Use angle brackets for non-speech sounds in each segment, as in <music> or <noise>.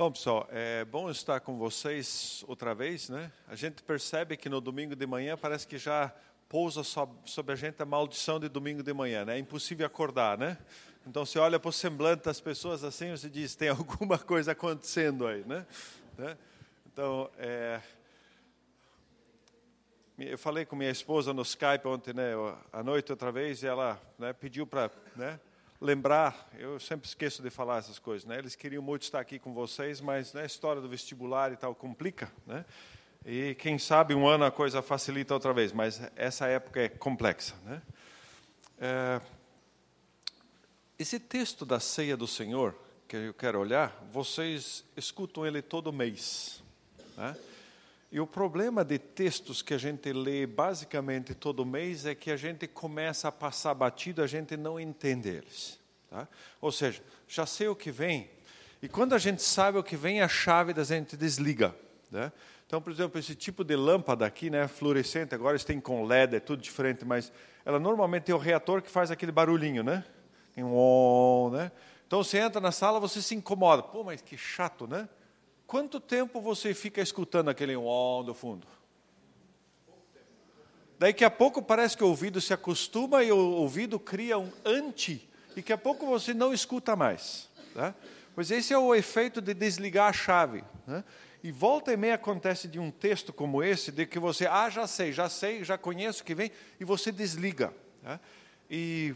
Bom, pessoal, é bom estar com vocês outra vez, né? A gente percebe que no domingo de manhã parece que já pousa sobre a gente a maldição de domingo de manhã, né? É impossível acordar, né? Então, você olha para o semblante das pessoas assim, você diz, tem <laughs> alguma coisa acontecendo aí, né? né? Então, é... eu falei com minha esposa no Skype ontem, né, à noite outra vez, e ela né, pediu para né, lembrar, eu sempre esqueço de falar essas coisas, né? Eles queriam muito estar aqui com vocês, mas né, a história do vestibular e tal complica, né? E quem sabe um ano a coisa facilita outra vez, mas essa época é complexa, né? É, esse texto da ceia do Senhor que eu quero olhar, vocês escutam ele todo mês, né? E o problema de textos que a gente lê basicamente todo mês é que a gente começa a passar batido, a gente não entende eles. Tá? Ou seja, já sei o que vem, e quando a gente sabe o que vem, a chave da gente desliga. Né? Então, por exemplo, esse tipo de lâmpada aqui, né, fluorescente, agora eles têm com LED, é tudo diferente, mas ela normalmente tem o reator que faz aquele barulhinho, né? Tem um, né? Então, você entra na sala, você se incomoda. Pô, mas que chato, né? Quanto tempo você fica escutando aquele on do fundo? Daí que a pouco parece que o ouvido se acostuma e o ouvido cria um anti, e que a pouco você não escuta mais. Tá? Pois esse é o efeito de desligar a chave. Né? E volta e meia acontece de um texto como esse, de que você, ah, já sei, já sei, já conheço o que vem, e você desliga. Tá? E,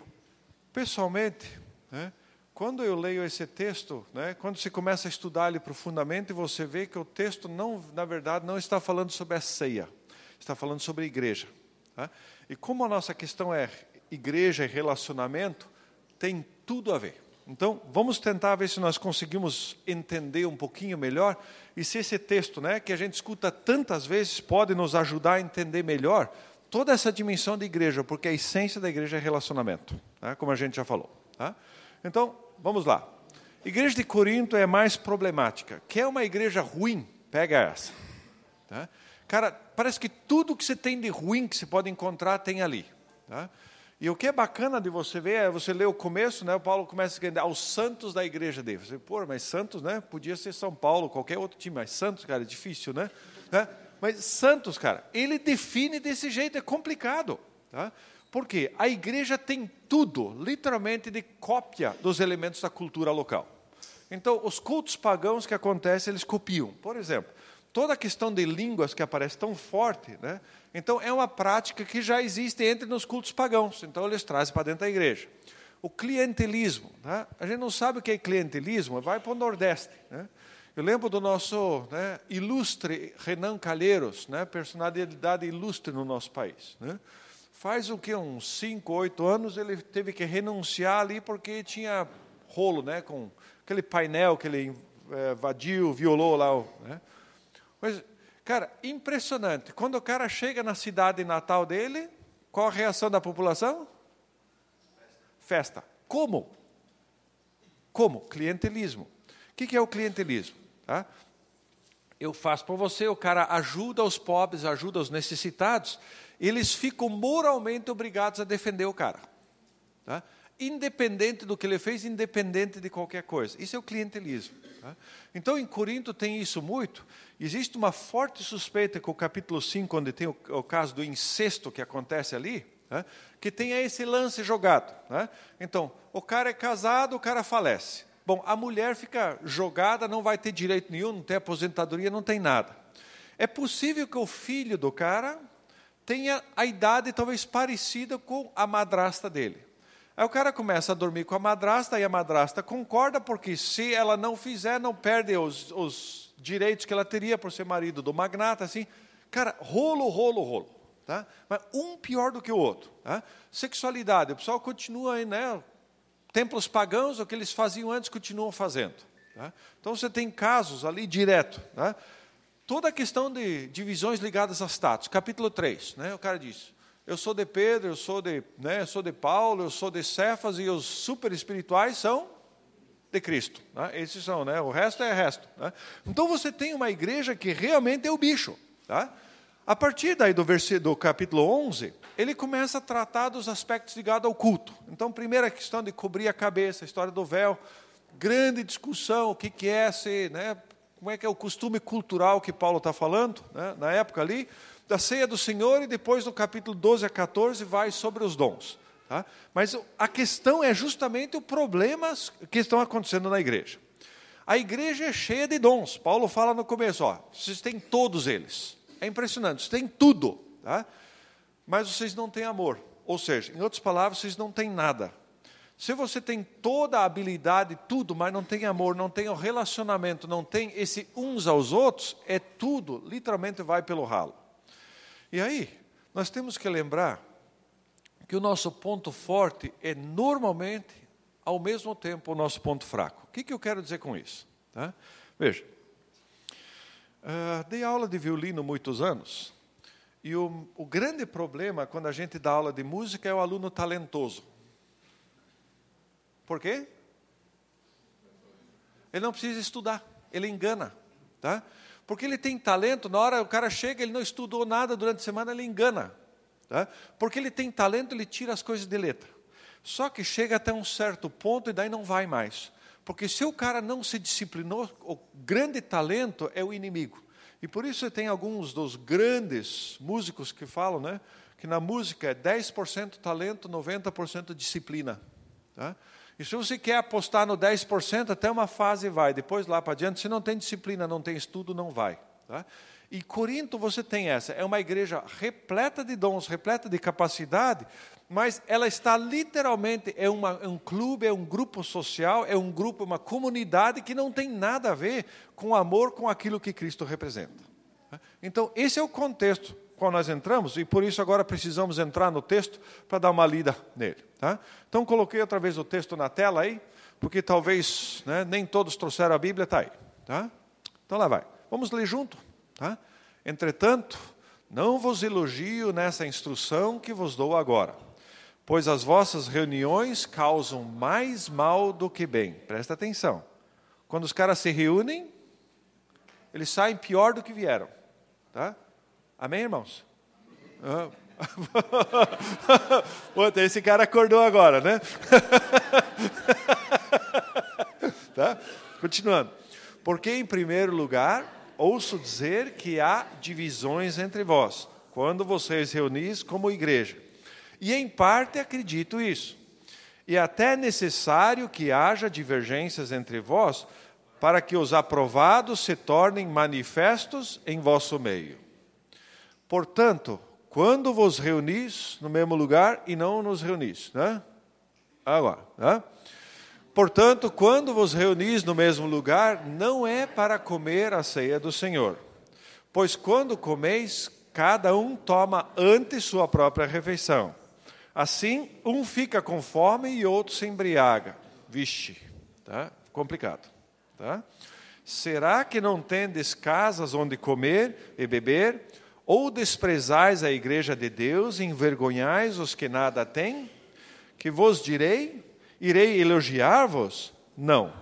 pessoalmente, né, quando eu leio esse texto, né, quando você começa a estudar ele profundamente, você vê que o texto, não, na verdade, não está falando sobre a ceia, está falando sobre a igreja. Tá? E como a nossa questão é igreja e relacionamento, tem tudo a ver. Então, vamos tentar ver se nós conseguimos entender um pouquinho melhor e se esse texto, né, que a gente escuta tantas vezes, pode nos ajudar a entender melhor toda essa dimensão de igreja, porque a essência da igreja é relacionamento, tá? como a gente já falou. Tá? Então, vamos lá. Igreja de Corinto é mais problemática. Quer uma igreja ruim? Pega essa. Tá? Cara, parece que tudo que você tem de ruim que você pode encontrar tem ali. Tá? E o que é bacana de você ver é você ler o começo, né? O Paulo começa a aos santos da igreja dele. Você, pô, mas Santos, né? Podia ser São Paulo, qualquer outro time, mas Santos, cara, é difícil, né? né? Mas Santos, cara, ele define desse jeito, é complicado, tá? Porque a igreja tem tudo, literalmente, de cópia dos elementos da cultura local. Então, os cultos pagãos que acontecem, eles copiam. Por exemplo, toda a questão de línguas que aparece tão forte, né? Então, é uma prática que já existe entre nos cultos pagãos. Então, eles trazem para dentro da igreja. O clientelismo. Né? A gente não sabe o que é clientelismo, vai para o Nordeste. Né? Eu lembro do nosso né, ilustre Renan Calheiros, né, personalidade ilustre no nosso país. Né? Faz o que uns 5, 8 anos ele teve que renunciar ali porque tinha rolo, né, com aquele painel que ele é, invadiu, violou lá. Né? Mas, cara, impressionante. Quando o cara chega na cidade natal dele, qual a reação da população? Festa. Como? Como? Clientelismo. O que é o clientelismo? Tá? Eu faço para você, o cara ajuda os pobres, ajuda os necessitados, eles ficam moralmente obrigados a defender o cara. Tá? Independente do que ele fez, independente de qualquer coisa. Isso é o clientelismo. Tá? Então, em Corinto tem isso muito. Existe uma forte suspeita que o capítulo 5, onde tem o, o caso do incesto que acontece ali, tá? que tenha esse lance jogado. Tá? Então, o cara é casado, o cara falece. Bom, a mulher fica jogada, não vai ter direito nenhum, não tem aposentadoria, não tem nada. É possível que o filho do cara tenha a idade talvez parecida com a madrasta dele. Aí o cara começa a dormir com a madrasta e a madrasta concorda, porque se ela não fizer, não perde os, os direitos que ela teria por ser marido do magnata, assim. Cara, rolo, rolo, rolo. Tá? Mas um pior do que o outro. Tá? Sexualidade, o pessoal continua aí, né? Templos pagãos, o que eles faziam antes, continuam fazendo. Tá? Então você tem casos ali direto. Tá? Toda a questão de divisões ligadas a status. Capítulo 3, né? o cara diz, eu sou de Pedro, eu sou de, né, eu sou de Paulo, eu sou de Cefas, e os super espirituais são de Cristo. Né? Esses são, né? o resto é resto. Né? Então você tem uma igreja que realmente é o bicho. Tá? A partir daí do, do capítulo 11, ele começa a tratar dos aspectos ligados ao culto. Então, primeira questão de cobrir a cabeça, a história do véu, grande discussão, o que, que é ser, né, como é que é o costume cultural que Paulo está falando, né, na época ali, da ceia do Senhor, e depois do capítulo 12 a 14 vai sobre os dons. Tá? Mas a questão é justamente os problemas que estão acontecendo na igreja. A igreja é cheia de dons. Paulo fala no começo, ó, vocês têm todos eles. É impressionante, vocês têm tudo, tá? mas vocês não têm amor. Ou seja, em outras palavras, vocês não têm nada. Se você tem toda a habilidade, tudo, mas não tem amor, não tem o relacionamento, não tem esse uns aos outros, é tudo, literalmente vai pelo ralo. E aí, nós temos que lembrar que o nosso ponto forte é normalmente, ao mesmo tempo, o nosso ponto fraco. O que, que eu quero dizer com isso? Tá? Veja, uh, dei aula de violino muitos anos, e o, o grande problema quando a gente dá aula de música é o aluno talentoso. Por quê? Ele não precisa estudar, ele engana. Tá? Porque ele tem talento, na hora o cara chega, ele não estudou nada durante a semana, ele engana. Tá? Porque ele tem talento, ele tira as coisas de letra. Só que chega até um certo ponto e daí não vai mais. Porque se o cara não se disciplinou, o grande talento é o inimigo. E por isso tem alguns dos grandes músicos que falam né, que na música é 10% talento, 90% disciplina. Tá? E se você quer apostar no 10%, até uma fase vai, depois lá para adiante, se não tem disciplina, não tem estudo, não vai. Tá? E Corinto você tem essa, é uma igreja repleta de dons, repleta de capacidade, mas ela está literalmente, é, uma, é um clube, é um grupo social, é um grupo, uma comunidade que não tem nada a ver com o amor, com aquilo que Cristo representa. Tá? Então, esse é o contexto qual nós entramos, e por isso agora precisamos entrar no texto para dar uma lida nele. Tá? Então coloquei outra vez o texto na tela aí, porque talvez né, nem todos trouxeram a Bíblia, está aí. Tá? Então lá vai. Vamos ler junto. Tá? Entretanto, não vos elogio nessa instrução que vos dou agora, pois as vossas reuniões causam mais mal do que bem. Presta atenção. Quando os caras se reúnem, eles saem pior do que vieram. Tá? Amém, irmãos? Ah. <laughs> Puta, esse cara acordou agora, né? <laughs> tá? Continuando. Porque, em primeiro lugar, ouço dizer que há divisões entre vós, quando vocês reunis como igreja. E, em parte, acredito isso. E até é necessário que haja divergências entre vós, para que os aprovados se tornem manifestos em vosso meio. Portanto, quando vos reunis no mesmo lugar e não nos reunis, né? Agora, né? Portanto, quando vos reunis no mesmo lugar, não é para comer a ceia do Senhor. Pois quando comeis, cada um toma antes sua própria refeição. Assim, um fica com fome e outro se embriaga. Vixe, tá? Complicado, tá? Será que não tendes casas onde comer e beber? Ou desprezais a igreja de Deus envergonhais os que nada têm? Que vos direi? Irei elogiar-vos? Não,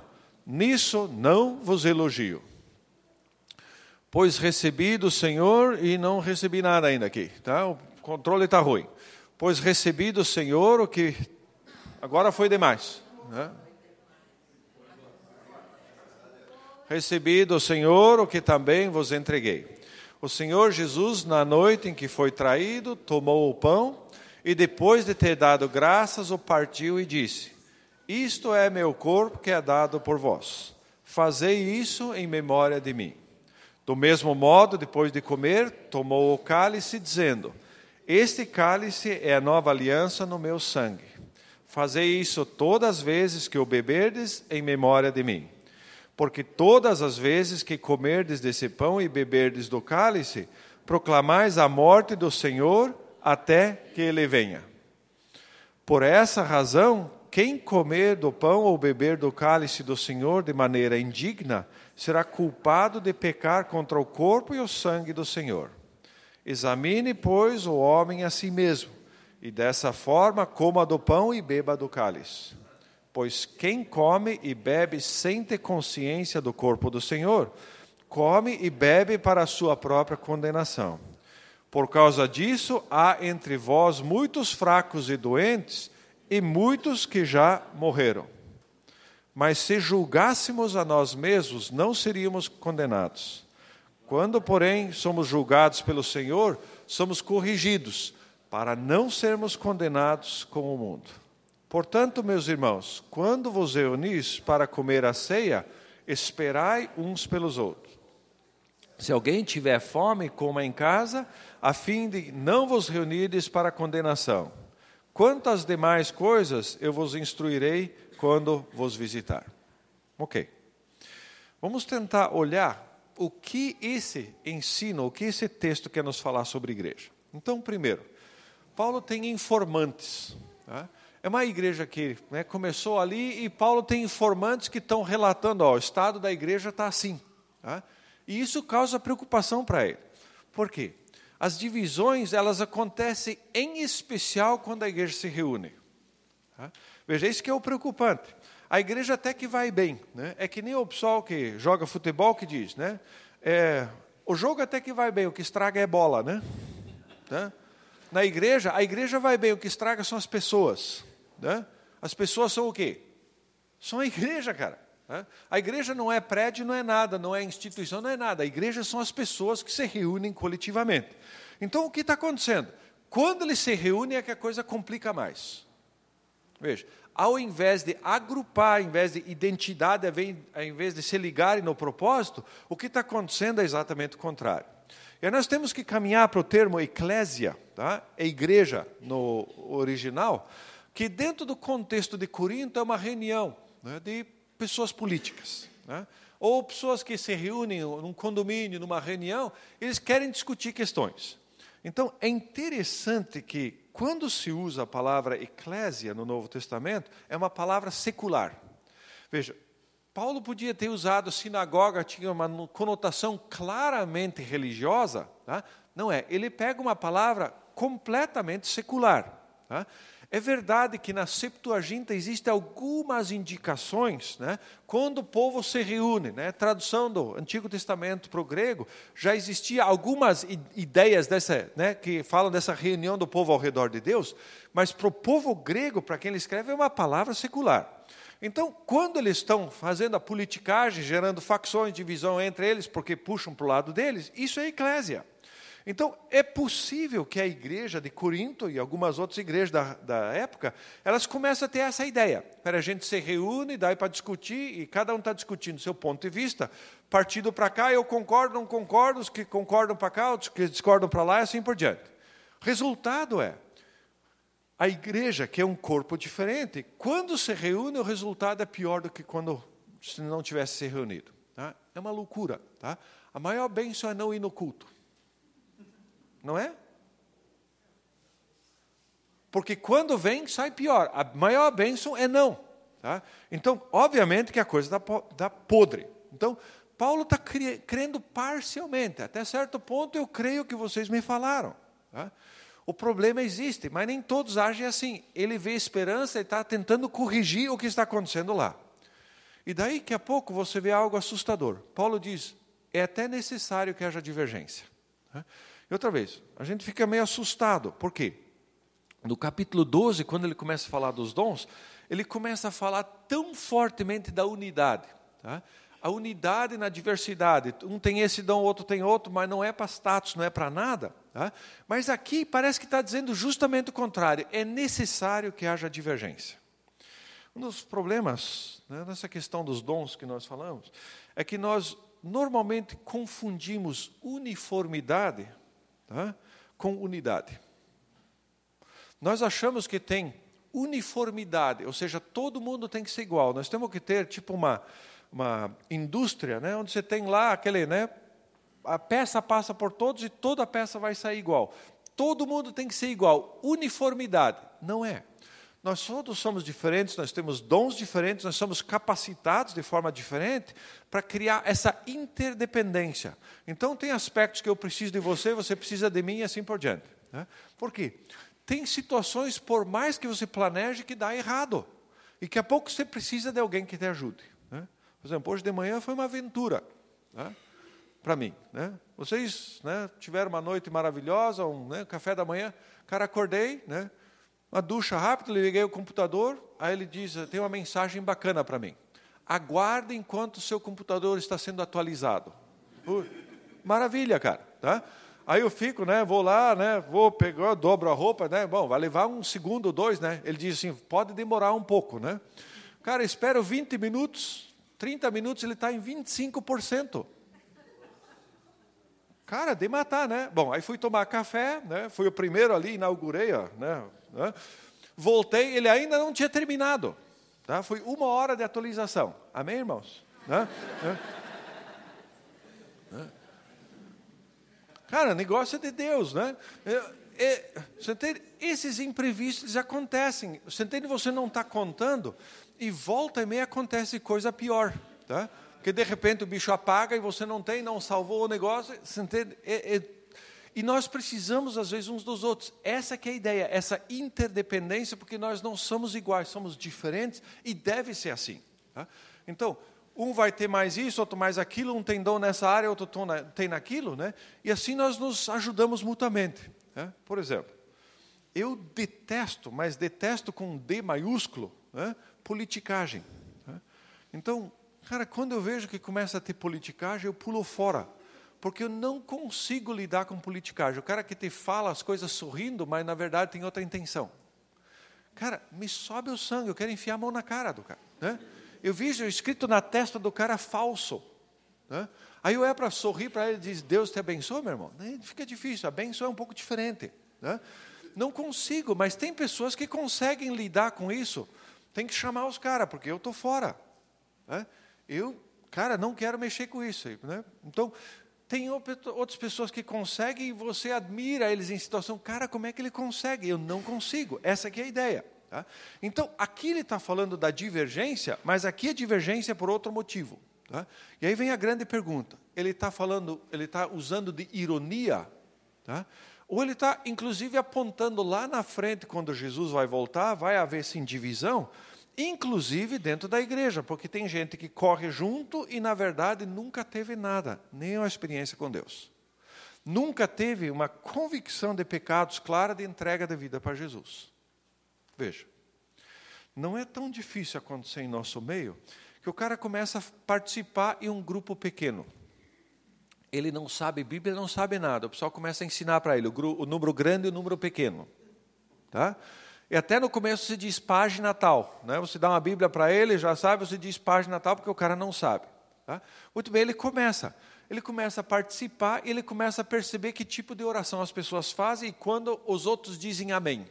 nisso não vos elogio. Pois recebi do Senhor e não recebi nada ainda aqui, tá? O controle está ruim. Pois recebi do Senhor o que agora foi demais. Né? Recebi do Senhor o que também vos entreguei o Senhor Jesus, na noite em que foi traído, tomou o pão e, depois de ter dado graças, o partiu e disse: Isto é meu corpo que é dado por vós. Fazei isso em memória de mim. Do mesmo modo, depois de comer, tomou o cálice, dizendo: Este cálice é a nova aliança no meu sangue. Fazei isso todas as vezes que o beberdes em memória de mim. Porque todas as vezes que comerdes desse pão e beberdes do cálice, proclamais a morte do Senhor até que ele venha. Por essa razão, quem comer do pão ou beber do cálice do Senhor de maneira indigna, será culpado de pecar contra o corpo e o sangue do Senhor. Examine, pois, o homem a si mesmo, e dessa forma coma do pão e beba do cálice. Pois quem come e bebe sem ter consciência do corpo do Senhor, come e bebe para a sua própria condenação. Por causa disso, há entre vós muitos fracos e doentes, e muitos que já morreram. Mas se julgássemos a nós mesmos, não seríamos condenados. Quando, porém, somos julgados pelo Senhor, somos corrigidos, para não sermos condenados com o mundo. Portanto, meus irmãos, quando vos reunis para comer a ceia, esperai uns pelos outros. Se alguém tiver fome, coma em casa, a fim de não vos reunirdes para condenação. Quanto às demais coisas, eu vos instruirei quando vos visitar. Ok. Vamos tentar olhar o que esse ensino, o que esse texto quer nos falar sobre igreja. Então, primeiro, Paulo tem informantes. Tá? É uma igreja que né, começou ali e Paulo tem informantes que estão relatando: ó, o estado da igreja está assim. Tá? E isso causa preocupação para ele. Por quê? As divisões elas acontecem em especial quando a igreja se reúne. Tá? Veja, isso que é o preocupante. A igreja até que vai bem. Né? É que nem o pessoal que joga futebol que diz, né? É, o jogo até que vai bem, o que estraga é bola, né? né? Na igreja, a igreja vai bem, o que estraga são as pessoas. Né? As pessoas são o quê? São a igreja, cara. Né? A igreja não é prédio, não é nada, não é instituição, não é nada. A igreja são as pessoas que se reúnem coletivamente. Então, o que está acontecendo? Quando eles se reúnem é que a coisa complica mais. Veja, ao invés de agrupar, ao invés de identidade, ao invés de se ligarem no propósito, o que está acontecendo é exatamente o contrário. E nós temos que caminhar para o termo eclésia, tá? é igreja no original, que dentro do contexto de Corinto é uma reunião né, de pessoas políticas. Né? Ou pessoas que se reúnem num condomínio, numa reunião, eles querem discutir questões. Então, é interessante que, quando se usa a palavra eclésia no Novo Testamento, é uma palavra secular. Veja, Paulo podia ter usado sinagoga, tinha uma conotação claramente religiosa. Tá? Não é, ele pega uma palavra completamente secular. Tá? É verdade que na Septuaginta existem algumas indicações, né, quando o povo se reúne, né, tradução do Antigo Testamento para o grego, já existia algumas ideias dessa, né, que falam dessa reunião do povo ao redor de Deus, mas para o povo grego, para quem ele escreve, é uma palavra secular. Então, quando eles estão fazendo a politicagem, gerando facções, divisão entre eles, porque puxam para o lado deles, isso é eclésia. Então, é possível que a igreja de Corinto e algumas outras igrejas da, da época, elas começam a ter essa ideia. Para a gente se reúne, daí para discutir, e cada um está discutindo seu ponto de vista, partido para cá, eu concordo, não concordo, os que concordam para cá, os que discordam para lá, e assim por diante. Resultado é, a igreja, que é um corpo diferente, quando se reúne, o resultado é pior do que quando se não tivesse se reunido. Tá? É uma loucura. Tá? A maior bênção é não ir no culto. Não é? Porque quando vem, sai pior. A maior bênção é não. Tá? Então, obviamente que a coisa dá, podre. Então, Paulo está crendo parcialmente. Até certo ponto, eu creio que vocês me falaram. Tá? O problema existe, mas nem todos agem assim. Ele vê esperança e está tentando corrigir o que está acontecendo lá. E daí que a pouco você vê algo assustador. Paulo diz: é até necessário que haja divergência. Tá? E outra vez, a gente fica meio assustado. Por quê? No capítulo 12, quando ele começa a falar dos dons, ele começa a falar tão fortemente da unidade. Tá? A unidade na diversidade. Um tem esse dom, outro tem outro, mas não é para status, não é para nada. Tá? Mas aqui parece que está dizendo justamente o contrário. É necessário que haja divergência. Um dos problemas né, nessa questão dos dons que nós falamos é que nós normalmente confundimos uniformidade com unidade. Nós achamos que tem uniformidade, ou seja, todo mundo tem que ser igual. Nós temos que ter tipo uma, uma indústria, né, onde você tem lá aquele, né, a peça passa por todos e toda peça vai sair igual. Todo mundo tem que ser igual. Uniformidade não é. Nós todos somos diferentes, nós temos dons diferentes, nós somos capacitados de forma diferente para criar essa interdependência. Então, tem aspectos que eu preciso de você, você precisa de mim e assim por diante. Né? Por quê? Tem situações, por mais que você planeje, que dá errado. E que a pouco você precisa de alguém que te ajude. Né? Por exemplo, hoje de manhã foi uma aventura né? para mim. Né? Vocês né, tiveram uma noite maravilhosa, um né, café da manhã. Cara, acordei, né? Uma ducha rápida, liguei o computador, aí ele diz, tem uma mensagem bacana para mim. aguarde enquanto o seu computador está sendo atualizado. Maravilha, cara. Tá? Aí eu fico, né, vou lá, né, vou pegar, dobro a roupa, né, bom, vai levar um segundo ou dois, né, ele diz assim, pode demorar um pouco, né. Cara, espero 20 minutos, 30 minutos, ele está em 25%. Cara, de matar, né? Bom, aí fui tomar café, né, fui o primeiro ali, inaugurei, ó, né, né, voltei, ele ainda não tinha terminado, tá, foi uma hora de atualização, amém, irmãos? Né? Cara, negócio é de Deus, né? É, entende? Esses imprevistos acontecem. Você entende? Você não está contando e volta e meia acontece coisa pior, tá? Porque de repente o bicho apaga e você não tem, não salvou o negócio. Você entende? É, é, e nós precisamos, às vezes, uns dos outros. Essa é a ideia, essa interdependência, porque nós não somos iguais, somos diferentes e deve ser assim. Tá? Então, um vai ter mais isso, outro mais aquilo, um tem dom nessa área, outro tem naquilo, né? E assim nós nos ajudamos mutuamente. Né? Por exemplo, eu detesto, mas detesto com D maiúsculo, né? politicagem. Né? Então, cara, quando eu vejo que começa a ter politicagem, eu pulo fora, porque eu não consigo lidar com politicagem. O cara que te fala as coisas sorrindo, mas na verdade tem outra intenção. Cara, me sobe o sangue, eu quero enfiar a mão na cara do cara. Né? eu vi escrito na testa do cara falso. Né? Aí eu é para sorrir para ele e diz, Deus te abençoe, meu irmão. Fica difícil, a benção é um pouco diferente. Né? Não consigo, mas tem pessoas que conseguem lidar com isso. Tem que chamar os caras, porque eu estou fora. Né? Eu, cara, não quero mexer com isso. Né? Então, tem outras pessoas que conseguem e você admira eles em situação, cara, como é que ele consegue? Eu não consigo. Essa aqui é a ideia. Tá? Então, aqui ele está falando da divergência, mas aqui a divergência é por outro motivo. Tá? E aí vem a grande pergunta: ele está falando, ele está usando de ironia, tá? ou ele está inclusive apontando lá na frente, quando Jesus vai voltar, vai haver sim divisão, inclusive dentro da igreja, porque tem gente que corre junto e na verdade nunca teve nada, nenhuma experiência com Deus. Nunca teve uma convicção de pecados clara de entrega da vida para Jesus. Veja, não é tão difícil acontecer em nosso meio que o cara começa a participar em um grupo pequeno. Ele não sabe Bíblia, não sabe nada. O pessoal começa a ensinar para ele o, número grande e o número pequeno. Tá? E até no começo se diz página tal. Né? Você dá uma Bíblia para ele, já sabe, você diz página tal, porque o cara não sabe. Tá? Muito bem, ele começa. Ele começa a participar e ele começa a perceber que tipo de oração as pessoas fazem e quando os outros dizem amém.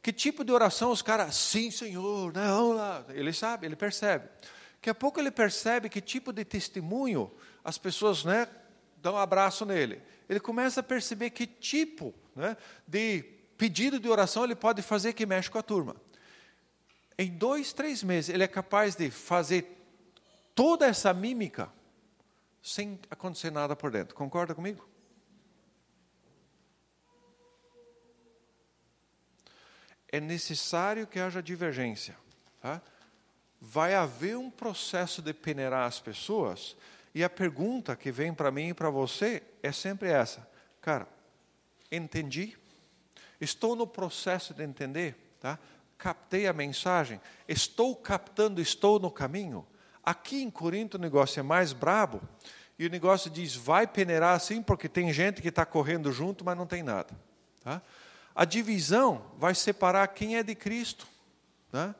Que tipo de oração os caras, sim, Senhor, né, vamos lá. Ele sabe, ele percebe. Daqui a pouco ele percebe que tipo de testemunho as pessoas né, dão um abraço nele. Ele começa a perceber que tipo né, de pedido de oração ele pode fazer que mexe com a turma. Em dois, três meses, ele é capaz de fazer toda essa mímica sem acontecer nada por dentro. Concorda comigo? é necessário que haja divergência. Tá? Vai haver um processo de peneirar as pessoas, e a pergunta que vem para mim e para você é sempre essa: cara, entendi? Estou no processo de entender? Tá? Captei a mensagem? Estou captando, estou no caminho? Aqui em Corinto o negócio é mais brabo, e o negócio diz: vai peneirar assim, porque tem gente que está correndo junto, mas não tem nada. Tá? A divisão vai separar quem é de Cristo. Né?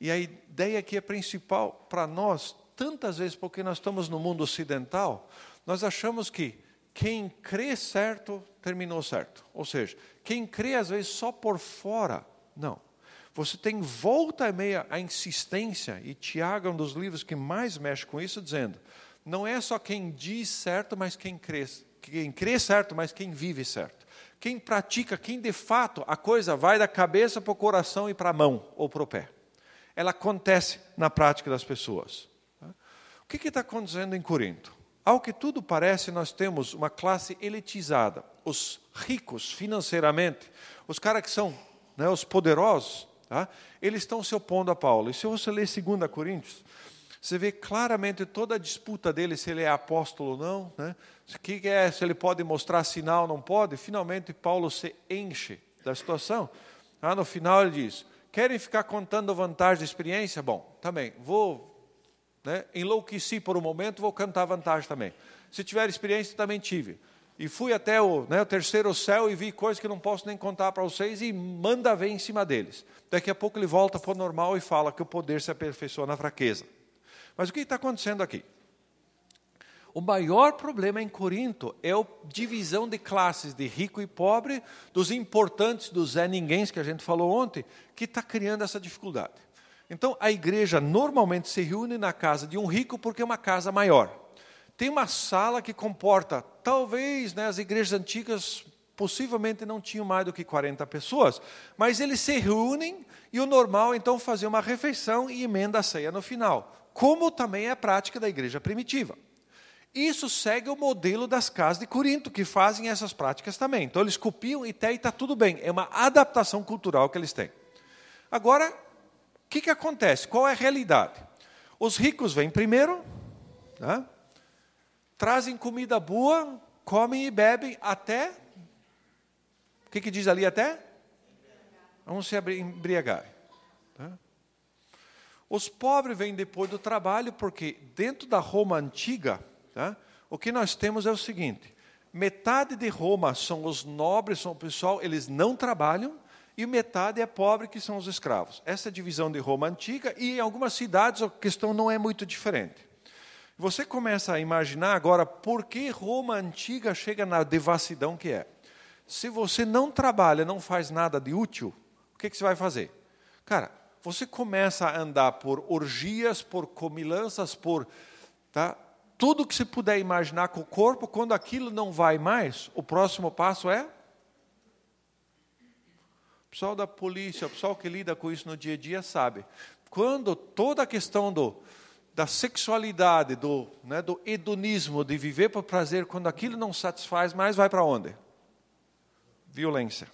E a ideia aqui é principal para nós, tantas vezes, porque nós estamos no mundo ocidental, nós achamos que quem crê certo, terminou certo. Ou seja, quem crê às vezes só por fora, não. Você tem volta e meia a insistência, e Tiago é um dos livros que mais mexe com isso, dizendo: não é só quem diz certo, mas quem crê, quem crê certo, mas quem vive certo quem pratica, quem de fato a coisa vai da cabeça para o coração e para a mão ou para o pé. Ela acontece na prática das pessoas. O que está acontecendo em Corinto? Ao que tudo parece, nós temos uma classe elitizada. Os ricos financeiramente, os caras que são né, os poderosos, tá? eles estão se opondo a Paulo. E se você ler 2 Coríntios, você vê claramente toda a disputa dele, se ele é apóstolo ou não, né? o que é, se ele pode mostrar sinal ou não pode. Finalmente, Paulo se enche da situação. Ah, no final, ele diz: querem ficar contando vantagem de experiência? Bom, também, vou né, enlouqueci por um momento, vou cantar vantagem também. Se tiver experiência, também tive. E fui até o, né, o terceiro céu e vi coisas que não posso nem contar para vocês e manda ver em cima deles. Daqui a pouco ele volta para o normal e fala que o poder se aperfeiçoa na fraqueza. Mas o que está acontecendo aqui? O maior problema em Corinto é a divisão de classes de rico e pobre, dos importantes, dos Zé Ninguém que a gente falou ontem, que está criando essa dificuldade. Então, a igreja normalmente se reúne na casa de um rico porque é uma casa maior. Tem uma sala que comporta, talvez, né, as igrejas antigas possivelmente não tinham mais do que 40 pessoas, mas eles se reúnem e o normal então fazer uma refeição e emenda a ceia no final, como também é a prática da igreja primitiva. Isso segue o modelo das casas de Corinto, que fazem essas práticas também. Então eles copiam e está tudo bem, é uma adaptação cultural que eles têm. Agora, o que, que acontece? Qual é a realidade? Os ricos vêm primeiro, né? Trazem comida boa, comem e bebem até. O que, que diz ali até? Vamos se embriagar. Tá? Os pobres vêm depois do trabalho, porque dentro da Roma antiga, tá? o que nós temos é o seguinte: metade de Roma são os nobres, são o pessoal, eles não trabalham, e metade é pobre, que são os escravos. Essa é a divisão de Roma antiga, e em algumas cidades a questão não é muito diferente. Você começa a imaginar agora por que Roma antiga chega na devassidão que é. Se você não trabalha, não faz nada de útil, o que, que você vai fazer? Cara, você começa a andar por orgias, por comilanças, por tá, tudo que você puder imaginar com o corpo, quando aquilo não vai mais, o próximo passo é o pessoal da polícia, o pessoal que lida com isso no dia a dia sabe. Quando toda a questão do, da sexualidade, do, né, do hedonismo, de viver por prazer, quando aquilo não satisfaz mais, vai para onde? Violência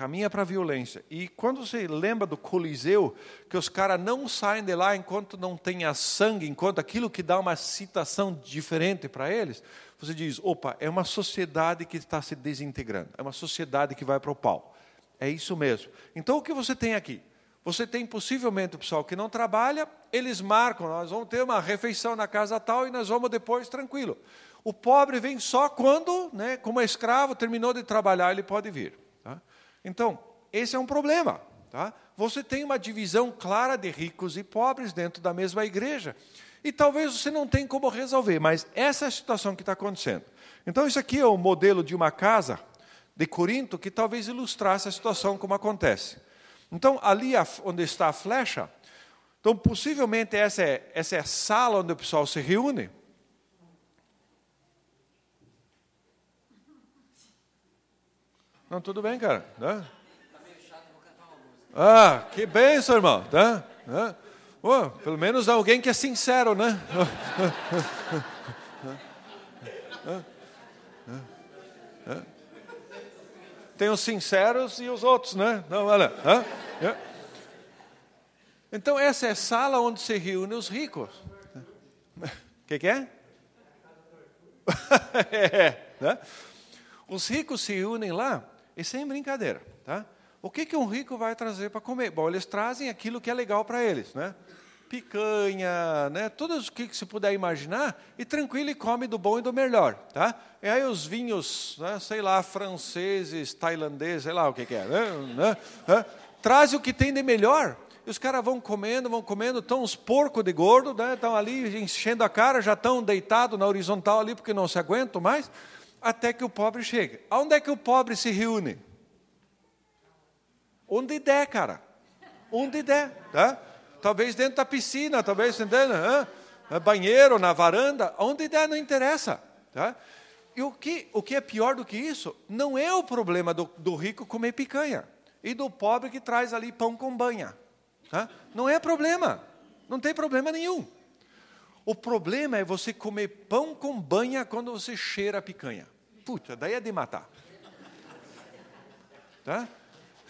caminha para a violência. E quando você lembra do Coliseu, que os caras não saem de lá enquanto não tenha sangue, enquanto aquilo que dá uma citação diferente para eles, você diz: opa, é uma sociedade que está se desintegrando, é uma sociedade que vai para o pau. É isso mesmo. Então o que você tem aqui? Você tem possivelmente o pessoal que não trabalha, eles marcam, nós vamos ter uma refeição na casa tal e nós vamos depois tranquilo. O pobre vem só quando, né, como é escravo, terminou de trabalhar, ele pode vir. Então, esse é um problema. Tá? Você tem uma divisão clara de ricos e pobres dentro da mesma igreja. E talvez você não tenha como resolver, mas essa é a situação que está acontecendo. Então, isso aqui é o modelo de uma casa de Corinto que talvez ilustrasse a situação como acontece. Então, ali onde está a flecha, então possivelmente essa é, essa é a sala onde o pessoal se reúne. Não, tudo bem, cara. Né? Ah, que benção, irmão. Tá? Né? Oh, pelo menos alguém que é sincero, né? <laughs> Tem os sinceros e os outros, né? Não, olha. Então, essa é a sala onde se reúnem os ricos. O <laughs> que, que é? <laughs> é né? Os ricos se reúnem lá e sem brincadeira, tá? O que, que um rico vai trazer para comer? Bom, eles trazem aquilo que é legal para eles, né? Picanha, né? Tudo o que, se puder imaginar, e tranquilo e come do bom e do melhor, tá? E aí os vinhos, né, sei lá, franceses, tailandeses, sei lá o que, que é, né? né? Traz o que tem de melhor, e os caras vão comendo, vão comendo, estão uns porcos de gordo, né? Estão ali enchendo a cara, já estão deitados na horizontal ali porque não se aguentam mais até que o pobre chegue. Onde é que o pobre se reúne? Onde der, cara. Onde der, tá? Talvez dentro da piscina, talvez entendendo, né? banheiro, na varanda, onde der não interessa, tá? E o que, o que é pior do que isso, não é o problema do, do rico comer picanha e do pobre que traz ali pão com banha. Tá? Não é problema, não tem problema nenhum. O problema é você comer pão com banha quando você cheira a picanha. Puta, daí é de matar. Tá?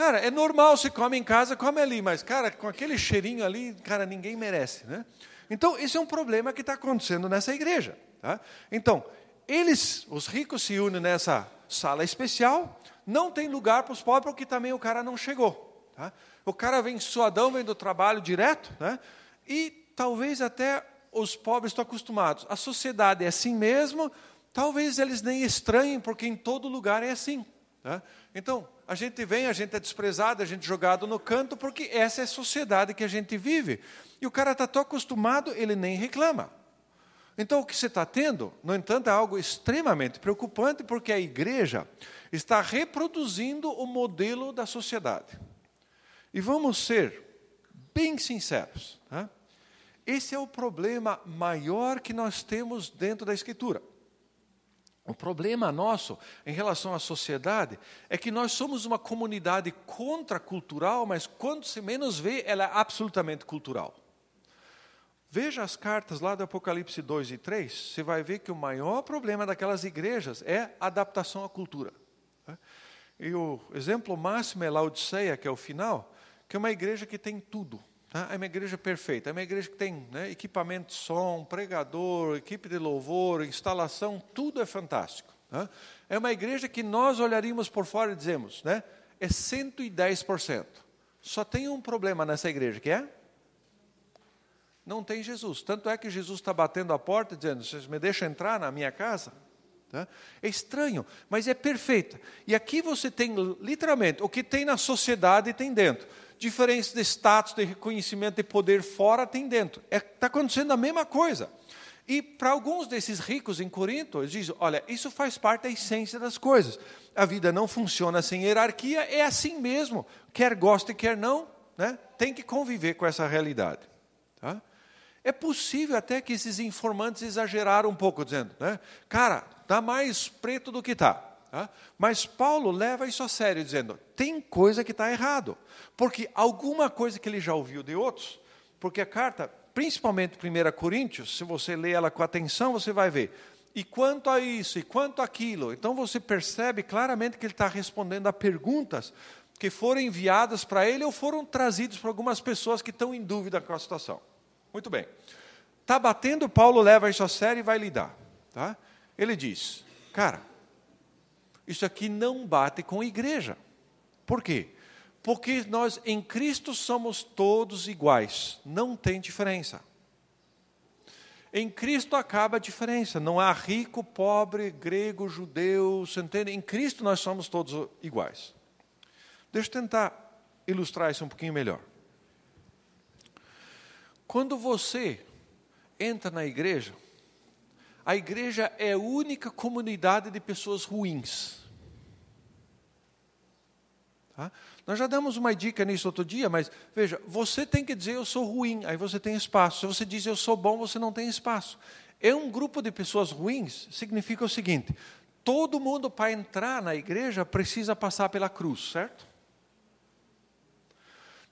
Cara, é normal, se come em casa, come ali, mas, cara, com aquele cheirinho ali, cara, ninguém merece, né? Então, esse é um problema que está acontecendo nessa igreja. Tá? Então, eles, os ricos, se unem nessa sala especial, não tem lugar para os pobres, porque também o cara não chegou. Tá? O cara vem suadão, vem do trabalho direto, né? e talvez até os pobres estão acostumados. A sociedade é assim mesmo, talvez eles nem estranhem, porque em todo lugar é assim. Né? Então, a gente vem, a gente é desprezado, a gente é jogado no canto, porque essa é a sociedade que a gente vive. E o cara está tão acostumado, ele nem reclama. Então, o que você está tendo, no entanto, é algo extremamente preocupante, porque a igreja está reproduzindo o modelo da sociedade. E vamos ser bem sinceros. Tá? Esse é o problema maior que nós temos dentro da Escritura. O problema nosso em relação à sociedade é que nós somos uma comunidade contracultural, mas quando se menos vê, ela é absolutamente cultural. Veja as cartas lá do Apocalipse 2 e 3, você vai ver que o maior problema daquelas igrejas é a adaptação à cultura. Né? E o exemplo máximo é Laodiceia, que é o final, que é uma igreja que tem tudo. Tá? É uma igreja perfeita, é uma igreja que tem né, equipamento de som, pregador, equipe de louvor, instalação, tudo é fantástico. Tá? É uma igreja que nós olharíamos por fora e dizemos, né, é 110%. Só tem um problema nessa igreja, que é? Não tem Jesus. Tanto é que Jesus está batendo a porta dizendo, vocês me deixam entrar na minha casa? Tá? É estranho, mas é perfeita. E aqui você tem literalmente o que tem na sociedade tem dentro diferenças de status, de reconhecimento, de poder fora tem dentro. Está é, tá acontecendo a mesma coisa. E para alguns desses ricos em Corinto, eles dizem: olha, isso faz parte da essência das coisas. A vida não funciona sem hierarquia, é assim mesmo. Quer goste, quer não, né? tem que conviver com essa realidade. Tá? É possível até que esses informantes exageraram um pouco, dizendo: né? cara, está mais preto do que está. Mas Paulo leva isso a sério, dizendo: tem coisa que está errado. Porque alguma coisa que ele já ouviu de outros, porque a carta, principalmente 1 Coríntios, se você lê ela com atenção, você vai ver. E quanto a isso, e quanto aquilo. Então você percebe claramente que ele está respondendo a perguntas que foram enviadas para ele ou foram trazidas para algumas pessoas que estão em dúvida com a situação. Muito bem. Está batendo, Paulo leva isso a sério e vai lidar. Tá? Ele diz: Cara, isso aqui não bate com a igreja. Por quê? Porque nós em Cristo somos todos iguais, não tem diferença. Em Cristo acaba a diferença, não há rico, pobre, grego, judeu, você entende? Em Cristo nós somos todos iguais. Deixa eu tentar ilustrar isso um pouquinho melhor. Quando você entra na igreja, a igreja é a única comunidade de pessoas ruins. Tá? Nós já damos uma dica nisso outro dia, mas veja, você tem que dizer eu sou ruim, aí você tem espaço. Se você diz eu sou bom, você não tem espaço. É um grupo de pessoas ruins, significa o seguinte: todo mundo para entrar na igreja precisa passar pela cruz, certo?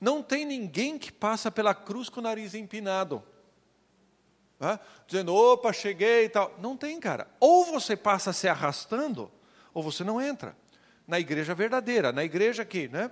Não tem ninguém que passa pela cruz com o nariz empinado. Tá? Dizendo, opa, cheguei e tal. Não tem, cara. Ou você passa se arrastando, ou você não entra na igreja verdadeira, na igreja que, né?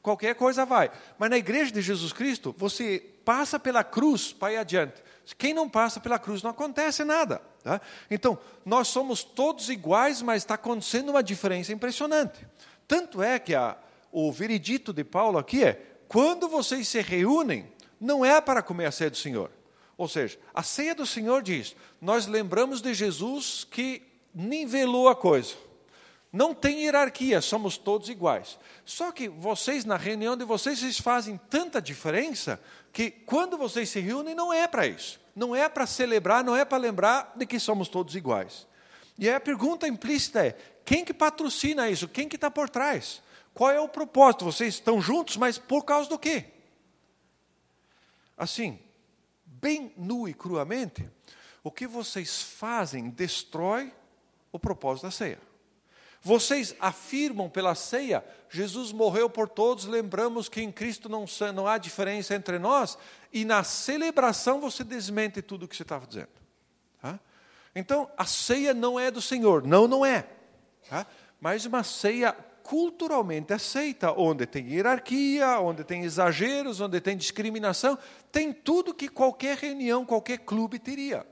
Qualquer coisa vai. Mas na igreja de Jesus Cristo, você passa pela cruz para ir adiante. Quem não passa pela cruz não acontece nada. Tá? Então, nós somos todos iguais, mas está acontecendo uma diferença impressionante. Tanto é que a, o veredito de Paulo aqui é: quando vocês se reúnem, não é para comer a ceia do Senhor. Ou seja, a ceia do Senhor diz: nós lembramos de Jesus que nivelou a coisa. Não tem hierarquia, somos todos iguais. Só que vocês, na reunião de vocês, vocês fazem tanta diferença que quando vocês se reúnem, não é para isso. Não é para celebrar, não é para lembrar de que somos todos iguais. E aí a pergunta implícita é: quem que patrocina isso? Quem que está por trás? Qual é o propósito? Vocês estão juntos, mas por causa do quê? Assim, bem nu e cruamente, o que vocês fazem destrói o propósito da ceia. Vocês afirmam pela ceia, Jesus morreu por todos, lembramos que em Cristo não, não há diferença entre nós, e na celebração você desmente tudo o que você estava dizendo. Tá? Então, a ceia não é do Senhor, não, não é. Tá? Mas uma ceia culturalmente aceita, onde tem hierarquia, onde tem exageros, onde tem discriminação, tem tudo que qualquer reunião, qualquer clube teria.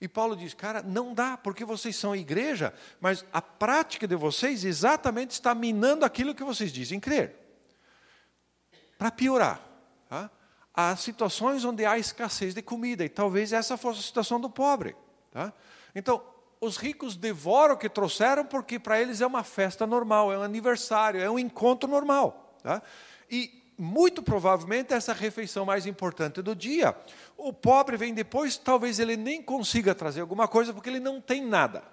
E Paulo diz, cara, não dá, porque vocês são igreja, mas a prática de vocês exatamente está minando aquilo que vocês dizem crer. Para piorar, tá? há situações onde há escassez de comida, e talvez essa fosse a situação do pobre. Tá? Então, os ricos devoram o que trouxeram, porque para eles é uma festa normal, é um aniversário, é um encontro normal. Tá? E muito provavelmente essa refeição mais importante do dia. O pobre vem depois, talvez ele nem consiga trazer alguma coisa porque ele não tem nada.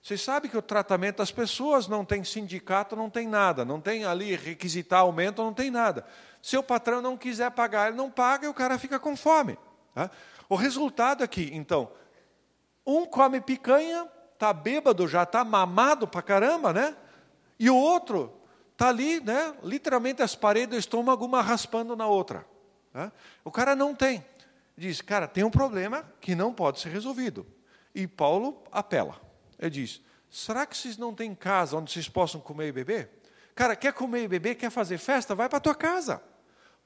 Você sabe que o tratamento das pessoas não tem sindicato, não tem nada, não tem ali requisitar aumento, não tem nada. Se o patrão não quiser pagar, ele não paga e o cara fica com fome. Tá? O resultado aqui, então, um come picanha, está bêbado, já está mamado para caramba, né? E o outro está ali, né, literalmente as paredes do estômago, uma raspando na outra. Né? O cara não tem. Diz, cara, tem um problema que não pode ser resolvido. E Paulo apela. Ele diz, será que vocês não têm casa onde vocês possam comer e beber? Cara, quer comer e beber, quer fazer festa? Vai para a tua casa.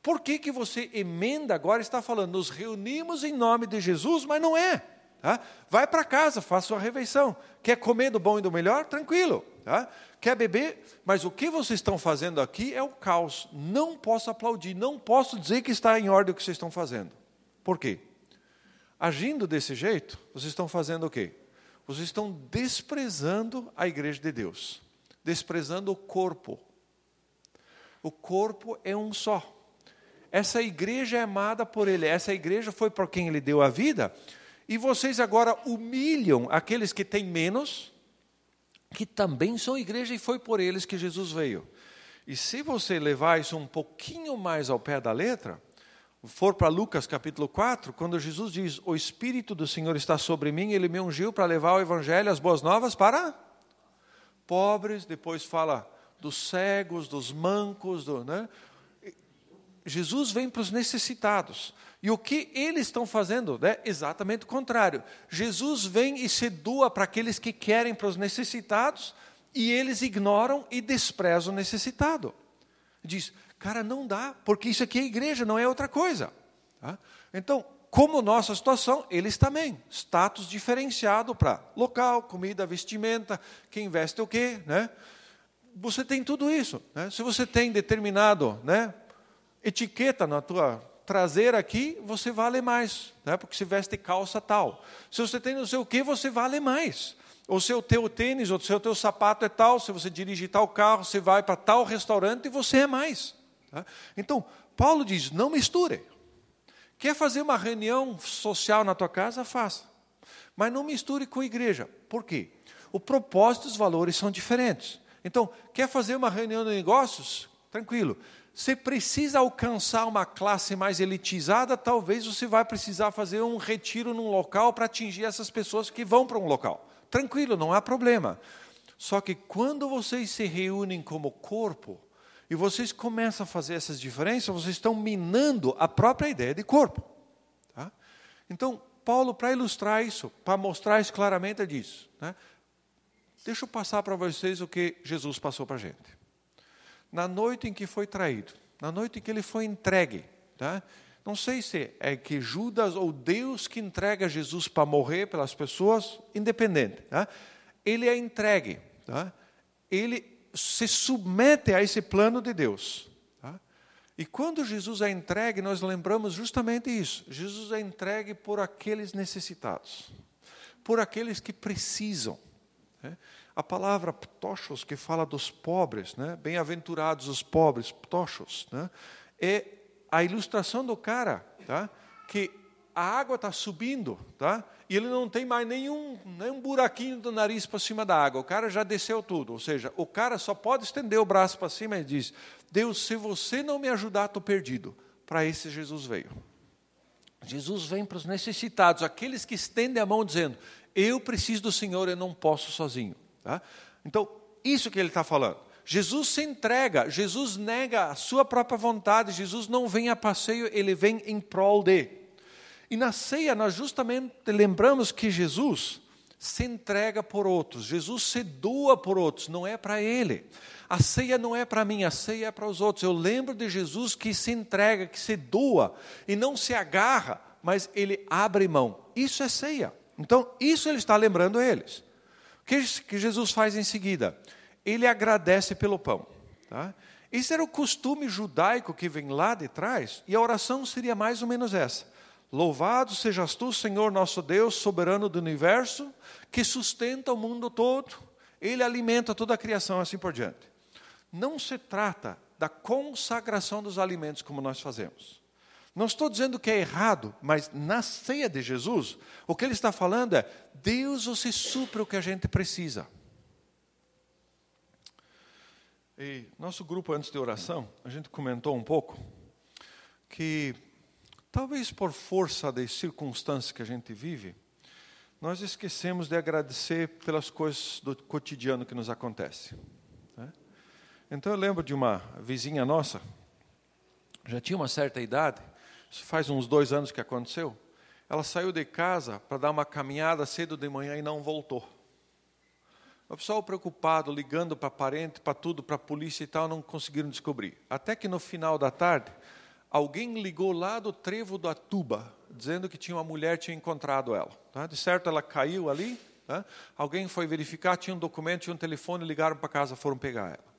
Por que, que você emenda agora está falando, nos reunimos em nome de Jesus, mas não é? Tá? Vai para casa, faça sua refeição. Quer comer do bom e do melhor? Tranquilo. Tá? Quer beber? Mas o que vocês estão fazendo aqui é o caos. Não posso aplaudir, não posso dizer que está em ordem o que vocês estão fazendo. Por quê? Agindo desse jeito, vocês estão fazendo o quê? Vocês estão desprezando a igreja de Deus, desprezando o corpo. O corpo é um só. Essa igreja é amada por Ele, essa igreja foi por quem Ele deu a vida, e vocês agora humilham aqueles que têm menos, que também são igreja e foi por eles que Jesus veio. E se você levar isso um pouquinho mais ao pé da letra, for para Lucas capítulo 4, quando Jesus diz: O Espírito do Senhor está sobre mim, ele me ungiu para levar o Evangelho, as boas novas para pobres, depois fala dos cegos, dos mancos, do, né? Jesus vem para os necessitados. E o que eles estão fazendo? Né? Exatamente o contrário. Jesus vem e se doa para aqueles que querem para os necessitados, e eles ignoram e desprezam o necessitado. Diz, cara, não dá, porque isso aqui é igreja, não é outra coisa. Tá? Então, como nossa situação, eles também. Status diferenciado para local, comida, vestimenta, quem veste o quê, né? Você tem tudo isso. Né? Se você tem determinado né, etiqueta na tua traseira aqui, você vale mais, né? porque se veste calça tal. Se você tem não sei o que, você vale mais. Ou se o teu tênis, ou se o teu sapato é tal, se você dirige tal carro, você vai para tal restaurante e você é mais. Tá? Então, Paulo diz, não misture. Quer fazer uma reunião social na tua casa? Faça. Mas não misture com a igreja. Por quê? O propósito e os valores são diferentes. Então, quer fazer uma reunião de negócios? Tranquilo. Você precisa alcançar uma classe mais elitizada, talvez você vai precisar fazer um retiro num local para atingir essas pessoas que vão para um local. Tranquilo, não há problema. Só que quando vocês se reúnem como corpo e vocês começam a fazer essas diferenças, vocês estão minando a própria ideia de corpo. Tá? Então, Paulo, para ilustrar isso, para mostrar isso claramente, diz: né? deixa eu passar para vocês o que Jesus passou para a gente na noite em que foi traído, na noite em que ele foi entregue. Tá? Não sei se é que Judas ou Deus que entrega Jesus para morrer pelas pessoas, independente. Tá? Ele é entregue. Tá? Ele se submete a esse plano de Deus. Tá? E quando Jesus é entregue, nós lembramos justamente isso. Jesus é entregue por aqueles necessitados, por aqueles que precisam. Né? A palavra ptochos, que fala dos pobres, né? bem-aventurados os pobres, ptochos, né? é a ilustração do cara tá? que a água está subindo tá? e ele não tem mais nenhum, nenhum buraquinho do nariz para cima da água. O cara já desceu tudo. Ou seja, o cara só pode estender o braço para cima e diz: Deus, se você não me ajudar, estou perdido. Para esse Jesus veio. Jesus vem para os necessitados, aqueles que estendem a mão dizendo: Eu preciso do Senhor, eu não posso sozinho. Tá? Então, isso que ele está falando. Jesus se entrega, Jesus nega a sua própria vontade, Jesus não vem a passeio, ele vem em prol de. E na ceia nós justamente lembramos que Jesus se entrega por outros, Jesus se doa por outros, não é para ele. A ceia não é para mim, a ceia é para os outros. Eu lembro de Jesus que se entrega, que se doa e não se agarra, mas ele abre mão isso é ceia. Então, isso ele está lembrando eles. Que, que Jesus faz em seguida? Ele agradece pelo pão. Tá? Esse era o costume judaico que vem lá de trás, e a oração seria mais ou menos essa: Louvado sejas tu, Senhor nosso Deus, soberano do universo, que sustenta o mundo todo, ele alimenta toda a criação, assim por diante. Não se trata da consagração dos alimentos como nós fazemos. Não estou dizendo que é errado, mas na ceia de Jesus, o que ele está falando é: Deus você supre o que a gente precisa. E nosso grupo antes de oração, a gente comentou um pouco que talvez por força das circunstâncias que a gente vive, nós esquecemos de agradecer pelas coisas do cotidiano que nos acontece. Né? Então eu lembro de uma vizinha nossa, já tinha uma certa idade, isso faz uns dois anos que aconteceu. Ela saiu de casa para dar uma caminhada cedo de manhã e não voltou. O pessoal preocupado, ligando para parente, para tudo, para a polícia e tal, não conseguiram descobrir. Até que no final da tarde, alguém ligou lá do trevo da Tuba, dizendo que tinha uma mulher tinha encontrado ela. Tá? De certo, ela caiu ali. Tá? Alguém foi verificar, tinha um documento, tinha um telefone, ligaram para casa, foram pegar ela.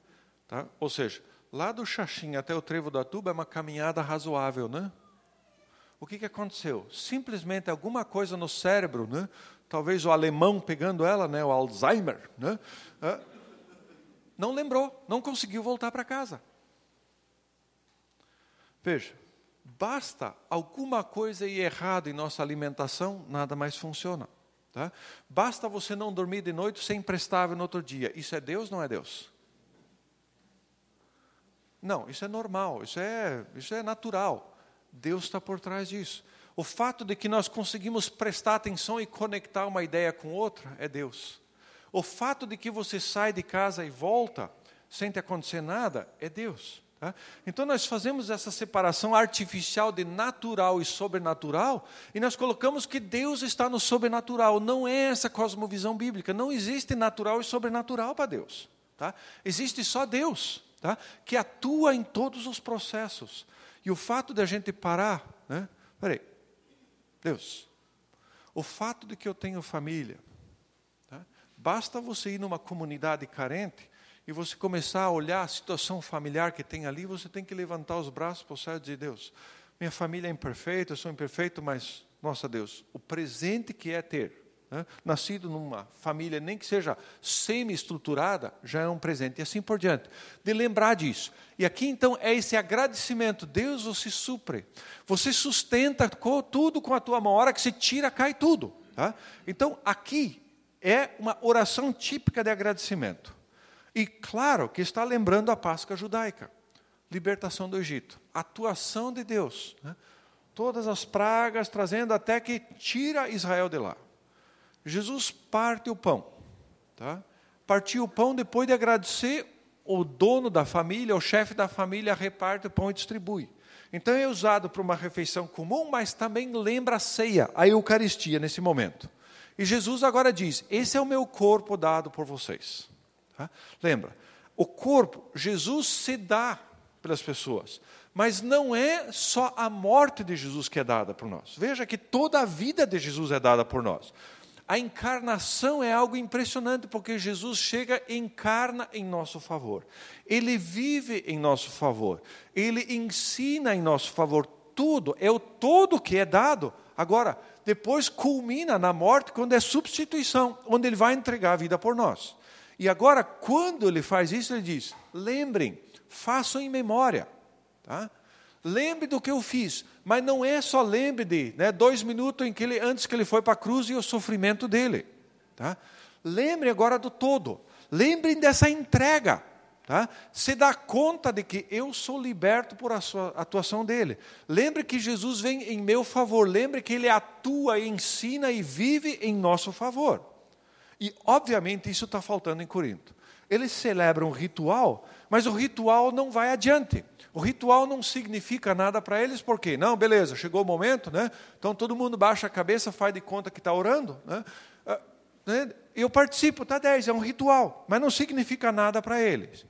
Tá? Ou seja, lá do Xaxim até o trevo da Tuba é uma caminhada razoável, né? O que, que aconteceu? Simplesmente alguma coisa no cérebro, né? talvez o alemão pegando ela, né, o Alzheimer, né, não lembrou, não conseguiu voltar para casa. Veja, basta alguma coisa ir errado em nossa alimentação, nada mais funciona. Tá? Basta você não dormir de noite sem prestável no outro dia. Isso é Deus, não é Deus? Não, isso é normal, isso é, isso é natural. Deus está por trás disso. O fato de que nós conseguimos prestar atenção e conectar uma ideia com outra é Deus. O fato de que você sai de casa e volta sem te acontecer nada é Deus. Tá? Então nós fazemos essa separação artificial de natural e sobrenatural e nós colocamos que Deus está no sobrenatural. Não é essa cosmovisão bíblica. Não existe natural e sobrenatural para Deus. Tá? Existe só Deus, tá? que atua em todos os processos. E o fato de a gente parar, né? peraí, Deus, o fato de que eu tenho família, tá? basta você ir numa comunidade carente e você começar a olhar a situação familiar que tem ali, você tem que levantar os braços para o céu e dizer: Deus, minha família é imperfeita, eu sou imperfeito, mas, nossa Deus, o presente que é ter né? nascido numa família, nem que seja semi-estruturada, já é um presente, e assim por diante. De lembrar disso. E aqui então é esse agradecimento. Deus você supre. Você sustenta tudo com a tua mão. A hora que você tira, cai tudo. Tá? Então aqui é uma oração típica de agradecimento. E claro que está lembrando a Páscoa judaica, libertação do Egito, atuação de Deus. Né? Todas as pragas trazendo até que tira Israel de lá. Jesus parte o pão. Tá? Partiu o pão depois de agradecer, o dono da família, o chefe da família, reparte o pão e distribui. Então é usado para uma refeição comum, mas também lembra a ceia, a Eucaristia nesse momento. E Jesus agora diz: Esse é o meu corpo dado por vocês. Tá? Lembra, o corpo, Jesus se dá pelas pessoas. Mas não é só a morte de Jesus que é dada por nós. Veja que toda a vida de Jesus é dada por nós. A encarnação é algo impressionante, porque Jesus chega e encarna em nosso favor. Ele vive em nosso favor. Ele ensina em nosso favor. Tudo, é o todo que é dado. Agora, depois culmina na morte, quando é substituição, onde ele vai entregar a vida por nós. E agora, quando ele faz isso, ele diz: lembrem, façam em memória. Tá? Lembre do que eu fiz, mas não é só lembre de né, dois minutos em que ele, antes que ele foi para a cruz e o sofrimento dele. Tá? Lembre agora do todo. Lembrem dessa entrega. Tá? Se dá conta de que eu sou liberto por a sua atuação dele. Lembre que Jesus vem em meu favor. Lembre que ele atua, ensina e vive em nosso favor. E, obviamente, isso está faltando em Corinto. Eles celebram um ritual, mas o ritual não vai adiante. O ritual não significa nada para eles, por quê? Não, beleza, chegou o momento, né? Então todo mundo baixa a cabeça, faz de conta que está orando, né? Ah, né? Eu participo, tá 10, é um ritual, mas não significa nada para eles.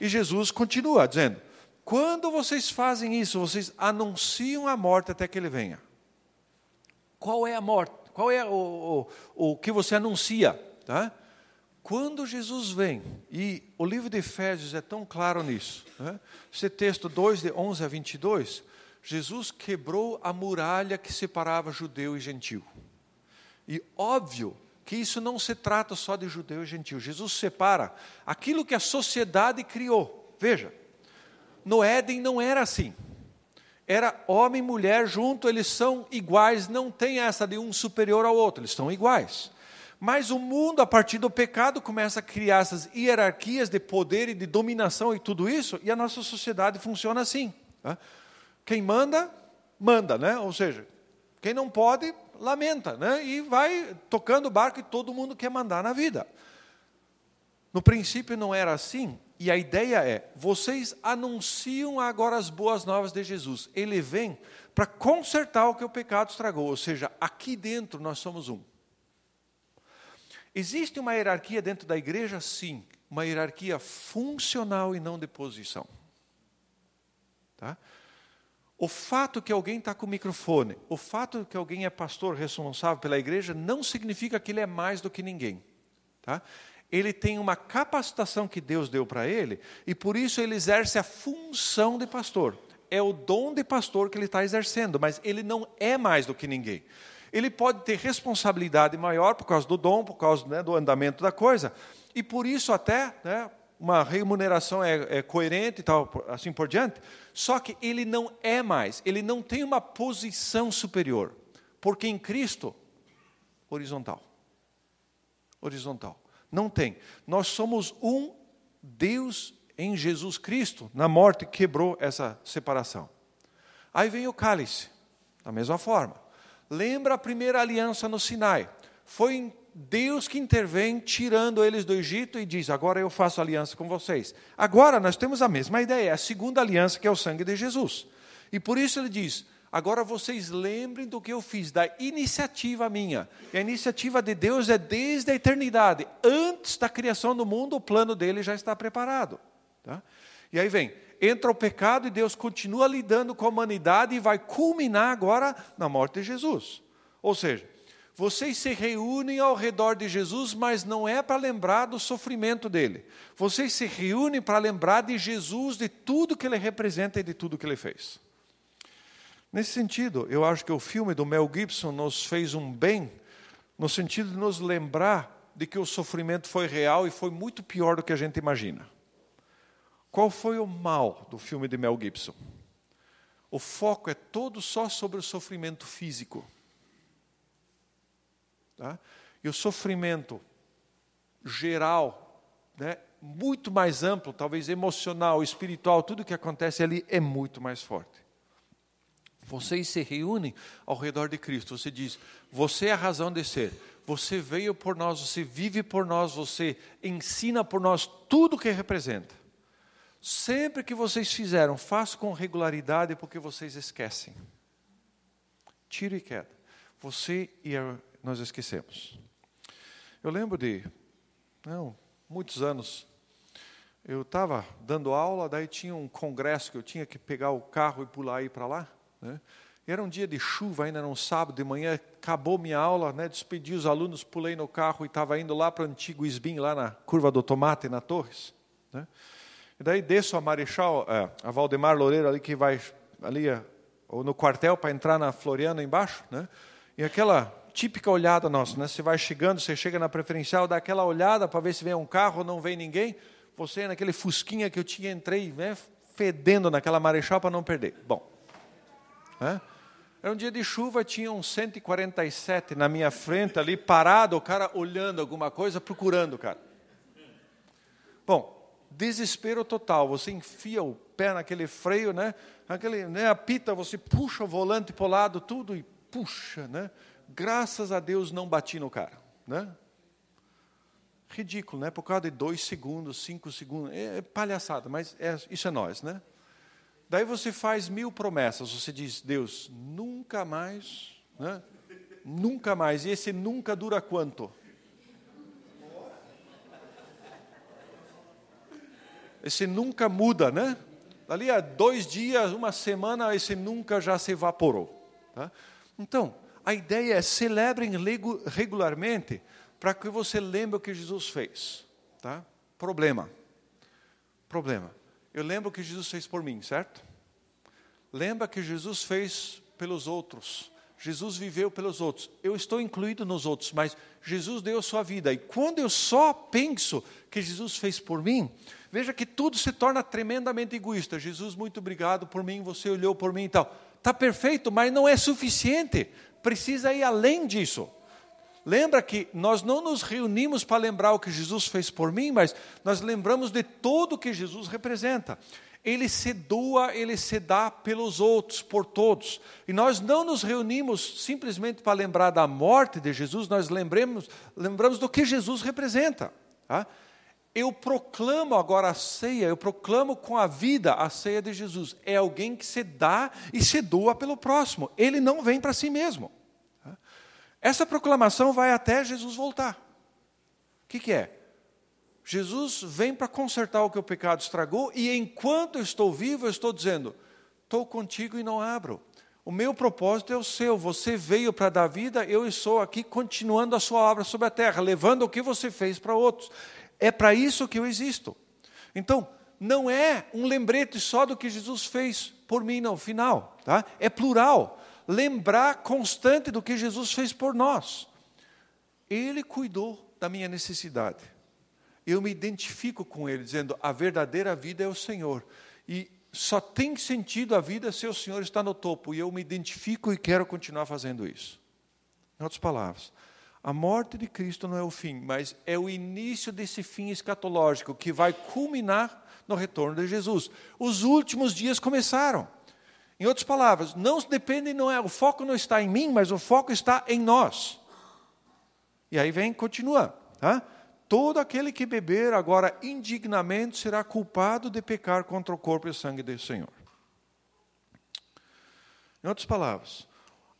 E Jesus continua dizendo: quando vocês fazem isso, vocês anunciam a morte até que ele venha. Qual é a morte? Qual é o, o, o que você anuncia? Tá? Quando Jesus vem, e o livro de Efésios é tão claro nisso, né? esse texto 2, de 11 a 22, Jesus quebrou a muralha que separava judeu e gentil. E óbvio que isso não se trata só de judeu e gentil. Jesus separa aquilo que a sociedade criou. Veja, no Éden não era assim. Era homem e mulher junto, eles são iguais, não tem essa de um superior ao outro, eles são iguais. Mas o mundo, a partir do pecado, começa a criar essas hierarquias de poder e de dominação e tudo isso, e a nossa sociedade funciona assim. Tá? Quem manda, manda, né? Ou seja, quem não pode, lamenta, né? E vai tocando o barco e todo mundo quer mandar na vida. No princípio não era assim, e a ideia é: vocês anunciam agora as boas novas de Jesus. Ele vem para consertar o que o pecado estragou, ou seja, aqui dentro nós somos um. Existe uma hierarquia dentro da igreja? Sim, uma hierarquia funcional e não de posição. Tá? O fato que alguém está com o microfone, o fato que alguém é pastor responsável pela igreja, não significa que ele é mais do que ninguém. Tá? Ele tem uma capacitação que Deus deu para ele, e por isso ele exerce a função de pastor. É o dom de pastor que ele está exercendo, mas ele não é mais do que ninguém. Ele pode ter responsabilidade maior por causa do dom, por causa né, do andamento da coisa, e por isso até né, uma remuneração é, é coerente e tal, assim por diante, só que ele não é mais, ele não tem uma posição superior, porque em Cristo, horizontal. Horizontal. Não tem. Nós somos um Deus em Jesus Cristo, na morte quebrou essa separação. Aí vem o cálice, da mesma forma. Lembra a primeira aliança no Sinai? Foi Deus que intervém tirando eles do Egito e diz: Agora eu faço aliança com vocês. Agora nós temos a mesma ideia, a segunda aliança que é o sangue de Jesus. E por isso ele diz: Agora vocês lembrem do que eu fiz, da iniciativa minha. E a iniciativa de Deus é desde a eternidade. Antes da criação do mundo, o plano dele já está preparado. Tá? E aí vem, entra o pecado e Deus continua lidando com a humanidade e vai culminar agora na morte de Jesus. Ou seja, vocês se reúnem ao redor de Jesus, mas não é para lembrar do sofrimento dele. Vocês se reúnem para lembrar de Jesus, de tudo que ele representa e de tudo que ele fez. Nesse sentido, eu acho que o filme do Mel Gibson nos fez um bem, no sentido de nos lembrar de que o sofrimento foi real e foi muito pior do que a gente imagina. Qual foi o mal do filme de Mel Gibson? O foco é todo só sobre o sofrimento físico. Tá? E o sofrimento geral, né, muito mais amplo, talvez emocional, espiritual, tudo que acontece ali é muito mais forte. Vocês se reúnem ao redor de Cristo. Você diz: Você é a razão de ser. Você veio por nós, você vive por nós, você ensina por nós tudo o que representa. Sempre que vocês fizeram, façam com regularidade, porque vocês esquecem. Tiro e queda. Você e a nós esquecemos. Eu lembro de, não, muitos anos, eu estava dando aula, daí tinha um congresso que eu tinha que pegar o carro e pular aí para lá. Né? Era um dia de chuva, ainda era um sábado de manhã, acabou minha aula, né? despedi os alunos, pulei no carro e estava indo lá para o antigo Esbim, lá na curva do Tomate, na Torres. Né? E daí desço a Marechal, é, a Valdemar Loureiro ali que vai ali ou no quartel para entrar na Floriana embaixo, né? E aquela típica olhada nossa, né? Você vai chegando, você chega na preferencial, dá aquela olhada para ver se vem um carro, não vem ninguém. Você naquele fusquinha que eu tinha, entrei, né? Fedendo naquela marechal para não perder. Bom, né? Era um dia de chuva, tinha um 147 na minha frente ali, parado, o cara olhando alguma coisa, procurando o cara. Bom, desespero total, você enfia o pé naquele freio, né? Aquele, né, apita, você puxa o volante para o lado, tudo, e puxa, né? graças a Deus não bati no cara. Né? Ridículo, né? Por causa de dois segundos, cinco segundos. É, é palhaçada, mas é, isso é nós, né? Daí você faz mil promessas. Você diz, Deus, nunca mais, né? Nunca mais. E esse nunca dura quanto? Esse nunca muda, né? Dali a dois dias, uma semana, esse nunca já se evaporou. Tá? Então, a ideia é celebrem regularmente para que você lembre o que Jesus fez. Tá? Problema. Problema. Eu lembro o que Jesus fez por mim, certo? Lembra que Jesus fez pelos outros. Jesus viveu pelos outros. Eu estou incluído nos outros, mas Jesus deu a sua vida. E quando eu só penso que Jesus fez por mim, veja que tudo se torna tremendamente egoísta. Jesus, muito obrigado por mim, você olhou por mim e tal. Está perfeito, mas não é suficiente. Precisa ir além disso. Lembra que nós não nos reunimos para lembrar o que Jesus fez por mim, mas nós lembramos de tudo que Jesus representa ele se doa, ele se dá pelos outros, por todos. E nós não nos reunimos simplesmente para lembrar da morte de Jesus, nós lembramos, lembramos do que Jesus representa. Tá? Eu proclamo agora a ceia, eu proclamo com a vida a ceia de Jesus. É alguém que se dá e se doa pelo próximo. Ele não vem para si mesmo. Essa proclamação vai até Jesus voltar. O que, que é? Jesus vem para consertar o que o pecado estragou, e enquanto eu estou vivo, eu estou dizendo: estou contigo e não abro. O meu propósito é o seu. Você veio para dar vida, eu estou aqui continuando a sua obra sobre a terra, levando o que você fez para outros. É para isso que eu existo. Então, não é um lembrete só do que Jesus fez por mim no final, tá? É plural. Lembrar constante do que Jesus fez por nós. Ele cuidou da minha necessidade eu me identifico com ele, dizendo: a verdadeira vida é o Senhor. E só tem sentido a vida se o Senhor está no topo. E eu me identifico e quero continuar fazendo isso. Em outras palavras, a morte de Cristo não é o fim, mas é o início desse fim escatológico que vai culminar no retorno de Jesus. Os últimos dias começaram. Em outras palavras, não depende, não é, o foco não está em mim, mas o foco está em nós. E aí vem, continua, tá? Todo aquele que beber agora indignamente será culpado de pecar contra o corpo e o sangue do Senhor. Em outras palavras,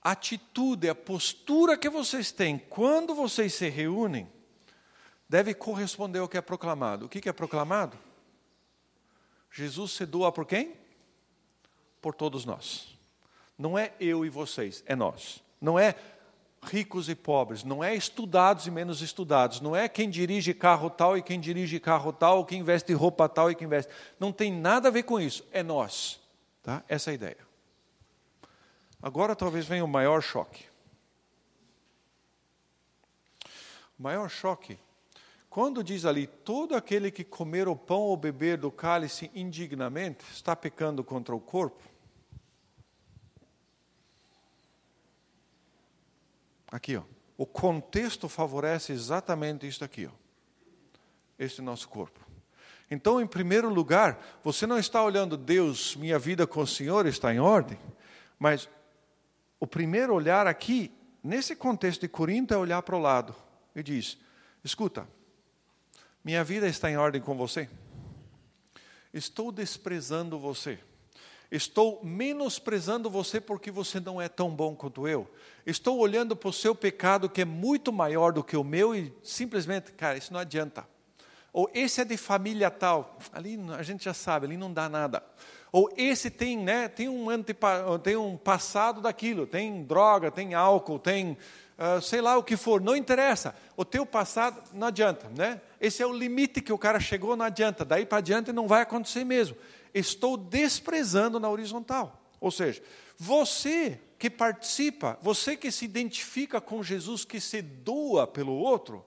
a atitude, a postura que vocês têm quando vocês se reúnem, deve corresponder ao que é proclamado. O que é proclamado? Jesus se doa por quem? Por todos nós. Não é eu e vocês, é nós. Não é ricos e pobres, não é estudados e menos estudados, não é quem dirige carro tal e quem dirige carro tal, quem veste roupa tal e quem veste. Não tem nada a ver com isso, é nós. Tá? Essa é a ideia. Agora talvez venha o maior choque. O maior choque, quando diz ali, todo aquele que comer o pão ou beber do cálice indignamente está pecando contra o corpo. Aqui, ó. O contexto favorece exatamente isso aqui, ó. Este nosso corpo. Então, em primeiro lugar, você não está olhando, Deus, minha vida com o Senhor está em ordem, mas o primeiro olhar aqui, nesse contexto de Corinto, é olhar para o lado e diz: escuta, minha vida está em ordem com você? Estou desprezando você Estou menosprezando você porque você não é tão bom quanto eu. Estou olhando para o seu pecado que é muito maior do que o meu e simplesmente, cara, isso não adianta. Ou esse é de família tal, ali a gente já sabe, ali não dá nada. Ou esse tem, né, tem um antepa, tem um passado daquilo, tem droga, tem álcool, tem uh, sei lá o que for, não interessa. O teu passado não adianta, né? Esse é o limite que o cara chegou, não adianta. Daí para adiante não vai acontecer mesmo estou desprezando na horizontal. Ou seja, você que participa, você que se identifica com Jesus, que se doa pelo outro,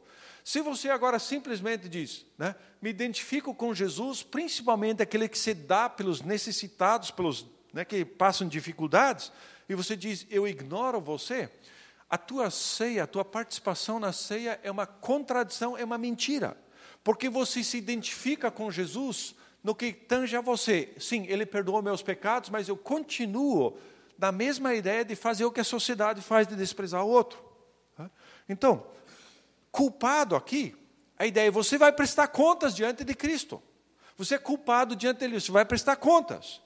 se você agora simplesmente diz, né, me identifico com Jesus, principalmente aquele que se dá pelos necessitados, pelos né, que passam dificuldades, e você diz, eu ignoro você, a tua ceia, a tua participação na ceia é uma contradição, é uma mentira. Porque você se identifica com Jesus no que tange a você. Sim, ele perdoou meus pecados, mas eu continuo na mesma ideia de fazer o que a sociedade faz, de desprezar o outro. Então, culpado aqui, a ideia é você vai prestar contas diante de Cristo. Você é culpado diante dele, você vai prestar contas.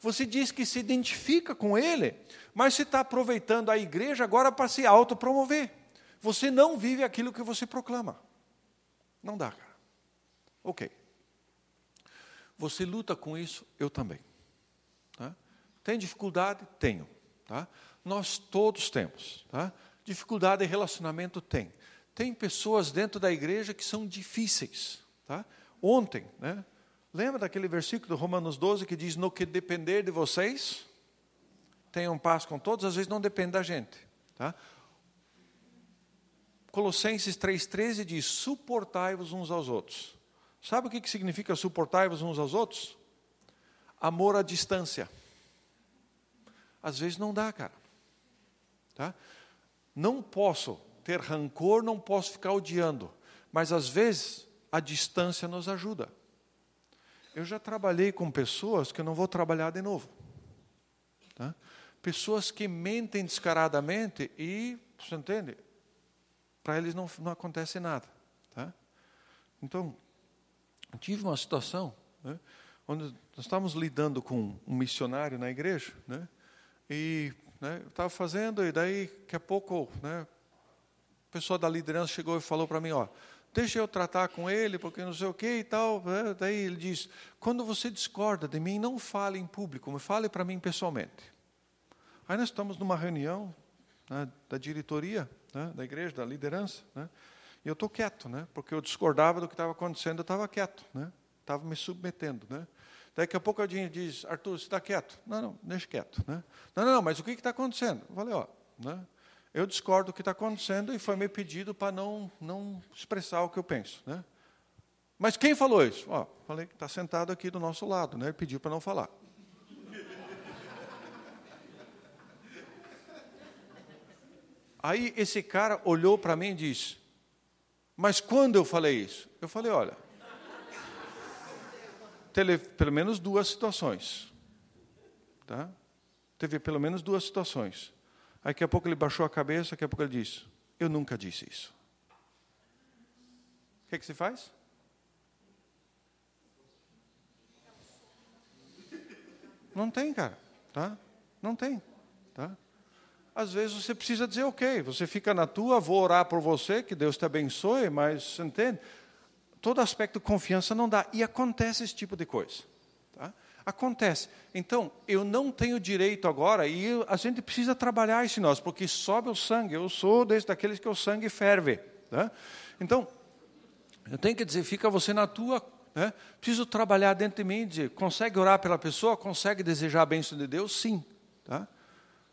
Você diz que se identifica com ele, mas você está aproveitando a igreja agora para se autopromover. Você não vive aquilo que você proclama. Não dá, cara. Ok. Você luta com isso, eu também. Tá? Tem dificuldade? Tenho. Tá? Nós todos temos. Tá? Dificuldade de relacionamento tem. Tem pessoas dentro da igreja que são difíceis. Tá? Ontem, né? lembra daquele versículo do Romanos 12 que diz: No que depender de vocês, tenham paz com todos, às vezes não depende da gente. Tá? Colossenses 3,13 diz: Suportai-vos uns aos outros. Sabe o que significa suportai-vos uns aos outros? Amor à distância. Às vezes não dá, cara. Tá? Não posso ter rancor, não posso ficar odiando, mas às vezes a distância nos ajuda. Eu já trabalhei com pessoas que eu não vou trabalhar de novo. Tá? Pessoas que mentem descaradamente e, você entende? Para eles não, não acontece nada. Tá? Então, tive uma situação né, onde nós estávamos lidando com um missionário na igreja, né, e né, eu estava fazendo, e daí, daqui a pouco, né, a pessoa da liderança chegou e falou para mim, ó, deixa eu tratar com ele, porque não sei o que e tal. Né, daí ele diz, quando você discorda de mim, não fale em público, fale para mim pessoalmente. Aí nós estamos numa reunião né, da diretoria, né, da igreja, da liderança, né, e eu estou quieto, né, porque eu discordava do que estava acontecendo, eu estava quieto, né, estava me submetendo. Né. Daqui a pouco alguém diz, Arthur, você está quieto? Não, não, deixa quieto. Né? Não, não, não, mas o que está acontecendo? Eu falei, ó, né? Eu discordo do que está acontecendo e foi me pedido para não, não expressar o que eu penso. Né? Mas quem falou isso? Ó, falei que está sentado aqui do nosso lado, né? ele pediu para não falar. Aí esse cara olhou para mim e disse, mas quando eu falei isso? Eu falei, olha, teve pelo menos duas situações. Tá? Teve pelo menos duas situações. Daqui a pouco ele baixou a cabeça, daqui a pouco ele disse: Eu nunca disse isso. O que, é que se faz? Não tem, cara. Tá? Não tem. Tá? Às vezes você precisa dizer, ok, você fica na tua, vou orar por você, que Deus te abençoe, mas entende? todo aspecto de confiança não dá. E acontece esse tipo de coisa. Acontece. Então, eu não tenho direito agora, e a gente precisa trabalhar isso em nós, porque sobe o sangue. Eu sou desde daqueles que o sangue ferve. Tá? Então, eu tenho que dizer, fica você na tua. Né? Preciso trabalhar dentro de mim, dizer, consegue orar pela pessoa, consegue desejar a bênção de Deus? Sim. Tá?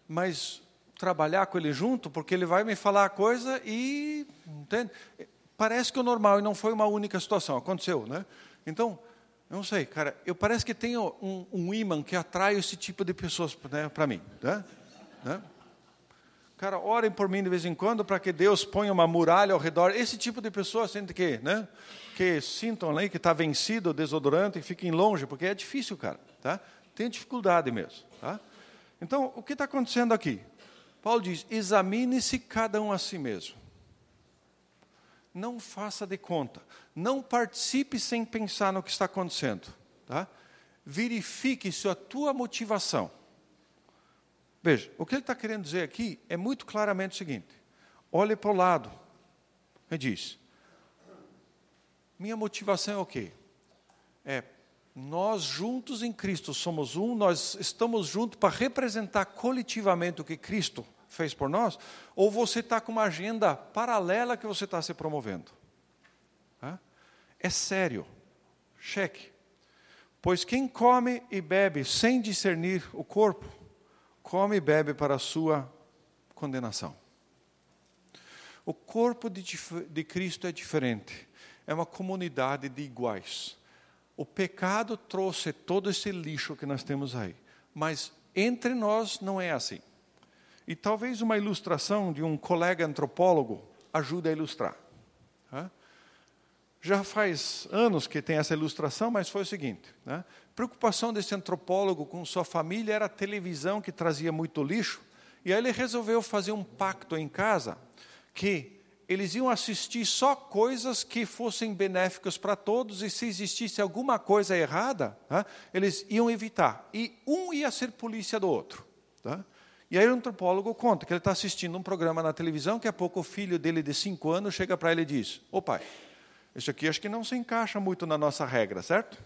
Mas trabalhar com ele junto, porque ele vai me falar a coisa e. Entende? parece que o normal e não foi uma única situação, aconteceu, né? Então, não sei, cara, eu parece que tenho um, um imã que atrai esse tipo de pessoas né, para mim, né? né? Cara, orem por mim de vez em quando para que Deus ponha uma muralha ao redor. Esse tipo de pessoa sente que, né? Que sintam ali que está vencido o desodorante e fiquem longe, porque é difícil, cara, tá? Tem dificuldade mesmo, tá? Então, o que está acontecendo aqui? Paulo diz: examine-se cada um a si mesmo não faça de conta. Não participe sem pensar no que está acontecendo. Tá? Verifique se a tua motivação. Veja, o que ele está querendo dizer aqui é muito claramente o seguinte: olhe para o lado. Ele diz: minha motivação é o quê? É nós juntos em Cristo somos um, nós estamos juntos para representar coletivamente o que Cristo fez por nós, ou você está com uma agenda paralela que você está se promovendo. É sério. Cheque. Pois quem come e bebe sem discernir o corpo, come e bebe para a sua condenação. O corpo de, de Cristo é diferente. É uma comunidade de iguais. O pecado trouxe todo esse lixo que nós temos aí. Mas entre nós não é assim. E talvez uma ilustração de um colega antropólogo ajude a ilustrar. Já faz anos que tem essa ilustração, mas foi o seguinte: né? preocupação desse antropólogo com sua família era a televisão que trazia muito lixo, e aí ele resolveu fazer um pacto em casa que eles iam assistir só coisas que fossem benéficas para todos, e se existisse alguma coisa errada, né? eles iam evitar. E um ia ser polícia do outro. E aí o antropólogo conta que ele está assistindo um programa na televisão, que a pouco o filho dele de cinco anos chega para ele e diz, ô pai, isso aqui acho que não se encaixa muito na nossa regra, certo?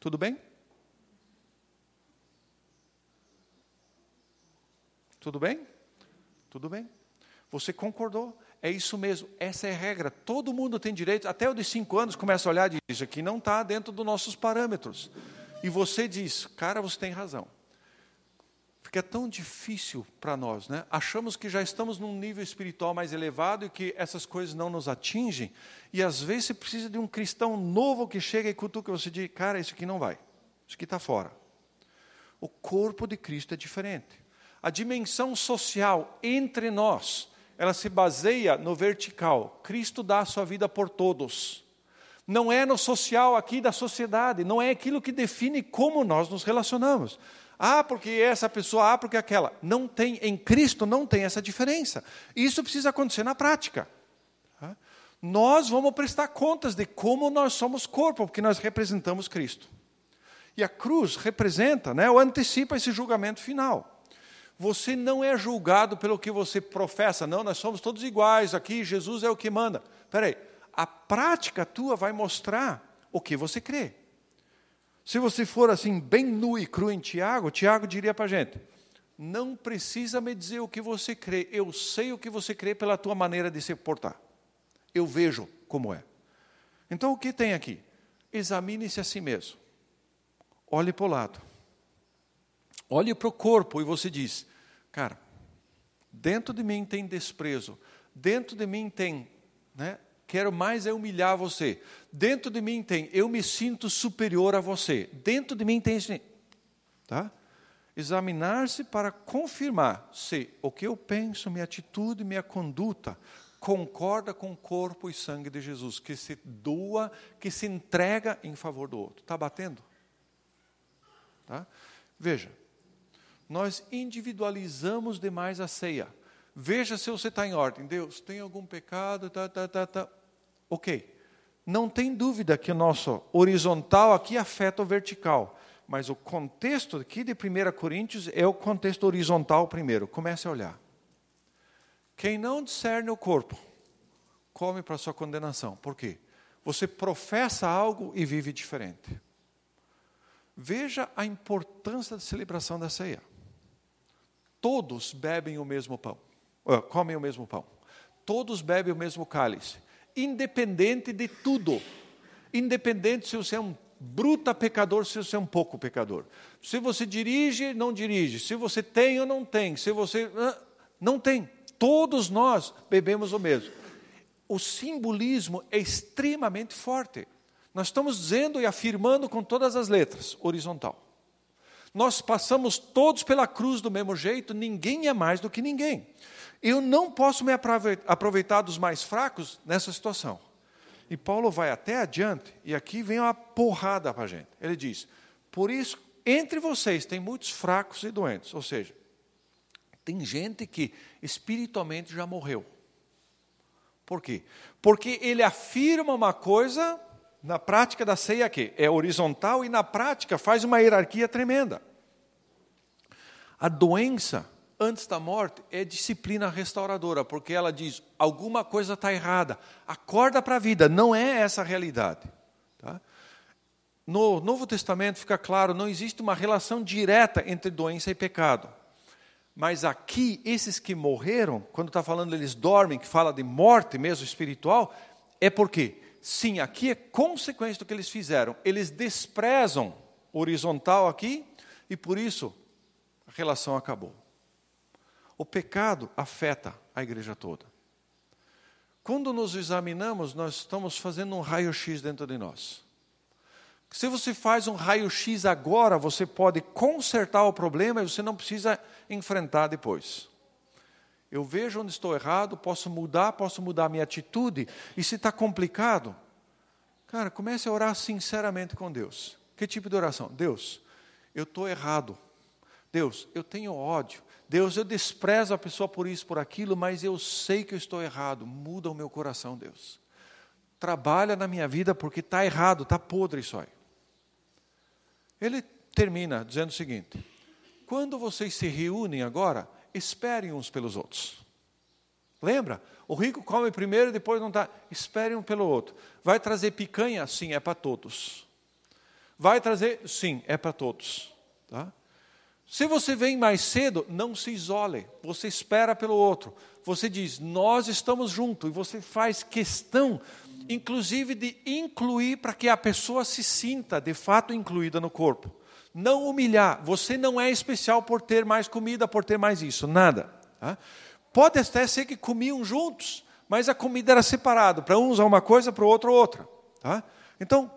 Tudo bem? Tudo bem? Tudo bem. Você concordou? É isso mesmo, essa é a regra. Todo mundo tem direito, até o de cinco anos começa a olhar e diz: Isso aqui não está dentro dos nossos parâmetros. E você diz: Cara, você tem razão. Fica tão difícil para nós, né? Achamos que já estamos num nível espiritual mais elevado e que essas coisas não nos atingem. E às vezes você precisa de um cristão novo que chega e cutuca você diz: Cara, isso aqui não vai. Isso aqui está fora. O corpo de Cristo é diferente. A dimensão social entre nós, ela se baseia no vertical. Cristo dá a sua vida por todos. Não é no social aqui da sociedade, não é aquilo que define como nós nos relacionamos. Ah, porque essa pessoa, ah, porque aquela. Não tem, em Cristo não tem essa diferença. Isso precisa acontecer na prática. Tá? Nós vamos prestar contas de como nós somos corpo, porque nós representamos Cristo. E a cruz representa, né, ou antecipa esse julgamento final. Você não é julgado pelo que você professa, não, nós somos todos iguais aqui, Jesus é o que manda. Espera aí, a prática tua vai mostrar o que você crê. Se você for assim, bem nu e cru em Tiago, Tiago diria para a gente: não precisa me dizer o que você crê, eu sei o que você crê pela tua maneira de se portar. Eu vejo como é. Então o que tem aqui? Examine-se a si mesmo. Olhe para o lado. Olhe para o corpo e você diz: Cara, dentro de mim tem desprezo, dentro de mim tem, né? Quero mais é humilhar você. Dentro de mim tem, eu me sinto superior a você. Dentro de mim tem, tá? Examinar-se para confirmar se o que eu penso, minha atitude, minha conduta concorda com o corpo e sangue de Jesus, que se doa, que se entrega em favor do outro. Está batendo? Tá? Veja, nós individualizamos demais a ceia. Veja se você está em ordem. Deus, tem algum pecado? Tá, tá, tá, tá. Ok. Não tem dúvida que o nosso horizontal aqui afeta o vertical. Mas o contexto aqui de 1 Coríntios é o contexto horizontal primeiro. Comece a olhar. Quem não discerne o corpo, come para sua condenação. Por quê? Você professa algo e vive diferente. Veja a importância da celebração da ceia. Todos bebem o mesmo pão, comem o mesmo pão. Todos bebem o mesmo cálice, independente de tudo. Independente se você é um bruta pecador, se você é um pouco pecador. Se você dirige, não dirige. Se você tem ou não tem. Se você. Não tem. Todos nós bebemos o mesmo. O simbolismo é extremamente forte. Nós estamos dizendo e afirmando com todas as letras, horizontal. Nós passamos todos pela cruz do mesmo jeito, ninguém é mais do que ninguém. Eu não posso me aproveitar dos mais fracos nessa situação. E Paulo vai até adiante, e aqui vem uma porrada para a gente. Ele diz: Por isso, entre vocês tem muitos fracos e doentes. Ou seja, tem gente que espiritualmente já morreu. Por quê? Porque ele afirma uma coisa na prática da ceia aqui é horizontal e na prática faz uma hierarquia tremenda. A doença antes da morte é disciplina restauradora, porque ela diz alguma coisa está errada, acorda para a vida. Não é essa a realidade. Tá? No Novo Testamento fica claro, não existe uma relação direta entre doença e pecado. Mas aqui, esses que morreram, quando está falando eles dormem, que fala de morte mesmo espiritual, é porque sim, aqui é consequência do que eles fizeram. Eles desprezam horizontal aqui e por isso a relação acabou. O pecado afeta a igreja toda. Quando nos examinamos, nós estamos fazendo um raio-x dentro de nós. Se você faz um raio-x agora, você pode consertar o problema e você não precisa enfrentar depois. Eu vejo onde estou errado, posso mudar, posso mudar a minha atitude. E se está complicado, cara, comece a orar sinceramente com Deus. Que tipo de oração? Deus, eu estou errado. Deus, eu tenho ódio. Deus, eu desprezo a pessoa por isso, por aquilo, mas eu sei que eu estou errado. Muda o meu coração, Deus. Trabalha na minha vida porque está errado, está podre isso aí. Ele termina dizendo o seguinte: quando vocês se reúnem agora, esperem uns pelos outros. Lembra? O rico come primeiro e depois não dá. Esperem um pelo outro. Vai trazer picanha? Sim, é para todos. Vai trazer? Sim, é para todos. Tá? Se você vem mais cedo, não se isole, você espera pelo outro. Você diz, nós estamos juntos, e você faz questão, inclusive, de incluir para que a pessoa se sinta de fato incluída no corpo. Não humilhar, você não é especial por ter mais comida, por ter mais isso, nada. Tá? Pode até ser que comiam juntos, mas a comida era separada, para usar uma coisa, para o outro outra. Tá? Então,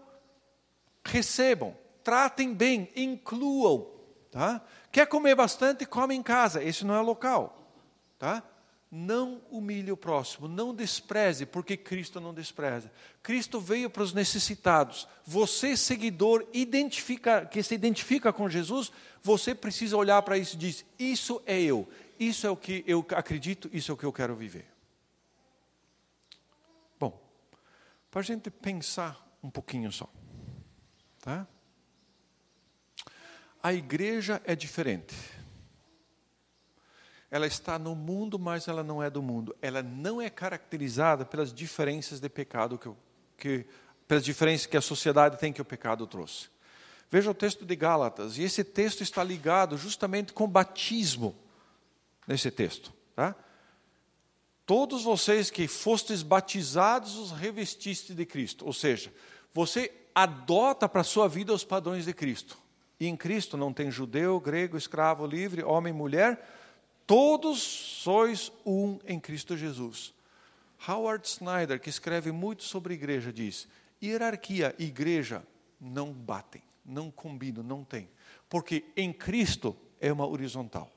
recebam, tratem bem, incluam. Tá? Quer comer bastante, come em casa. Esse não é local. Tá? Não humilhe o próximo, não despreze, porque Cristo não despreza. Cristo veio para os necessitados. Você, seguidor, identifica, que se identifica com Jesus, você precisa olhar para isso e dizer: Isso é eu, isso é o que eu acredito, isso é o que eu quero viver. Bom, para a gente pensar um pouquinho só. Tá? A igreja é diferente. Ela está no mundo, mas ela não é do mundo. Ela não é caracterizada pelas diferenças de pecado que, que pelas diferenças que a sociedade tem que o pecado trouxe. Veja o texto de Gálatas, e esse texto está ligado justamente com batismo nesse texto, tá? Todos vocês que fostes batizados os revestiste de Cristo, ou seja, você adota para a sua vida os padrões de Cristo. Em Cristo não tem judeu, grego, escravo, livre, homem, mulher, todos sois um em Cristo Jesus. Howard Snyder, que escreve muito sobre igreja, diz: hierarquia e igreja não batem, não combinam, não tem. Porque em Cristo é uma horizontal.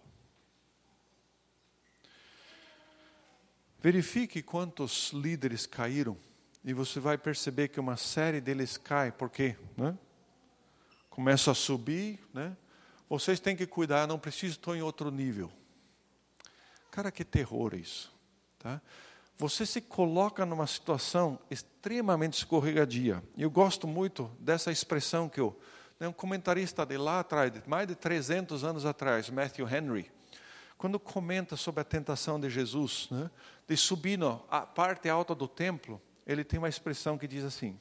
Verifique quantos líderes caíram e você vai perceber que uma série deles cai, porque né? Começa a subir, né? vocês têm que cuidar, não preciso, estou em outro nível. Cara, que terror isso. Tá? Você se coloca numa situação extremamente escorregadia. Eu gosto muito dessa expressão que eu, né, um comentarista de lá atrás, de mais de 300 anos atrás, Matthew Henry, quando comenta sobre a tentação de Jesus, né, de subir na parte alta do templo, ele tem uma expressão que diz assim: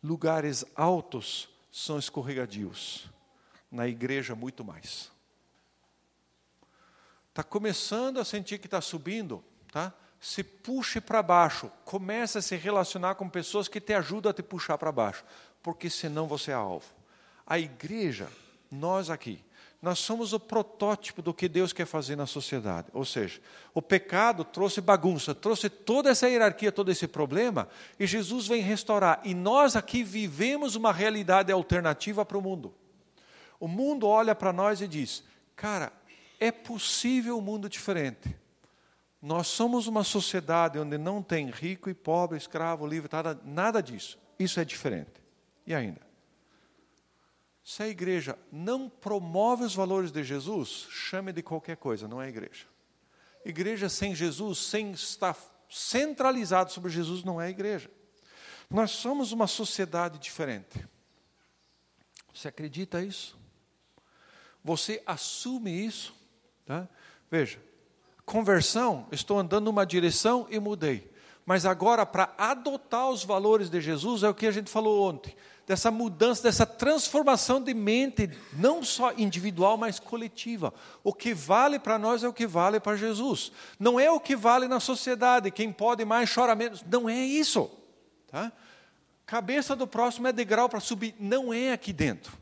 lugares altos são escorregadios, na igreja muito mais. Está começando a sentir que está subindo, tá? Se puxe para baixo, comece a se relacionar com pessoas que te ajudam a te puxar para baixo, porque senão você é alvo. A igreja, nós aqui, nós somos o protótipo do que Deus quer fazer na sociedade. Ou seja, o pecado trouxe bagunça, trouxe toda essa hierarquia, todo esse problema, e Jesus vem restaurar. E nós aqui vivemos uma realidade alternativa para o mundo. O mundo olha para nós e diz: cara, é possível um mundo diferente. Nós somos uma sociedade onde não tem rico e pobre, escravo, livre, nada, nada disso. Isso é diferente. E ainda? Se a igreja não promove os valores de Jesus, chame de qualquer coisa, não é igreja. Igreja sem Jesus, sem estar centralizado sobre Jesus, não é igreja. Nós somos uma sociedade diferente. Você acredita isso? Você assume isso? Tá? Veja, conversão, estou andando numa direção e mudei. Mas agora, para adotar os valores de Jesus, é o que a gente falou ontem dessa mudança, dessa transformação de mente, não só individual, mas coletiva. O que vale para nós é o que vale para Jesus. Não é o que vale na sociedade, quem pode mais chora menos. Não é isso. Tá? Cabeça do próximo é degrau para subir. Não é aqui dentro.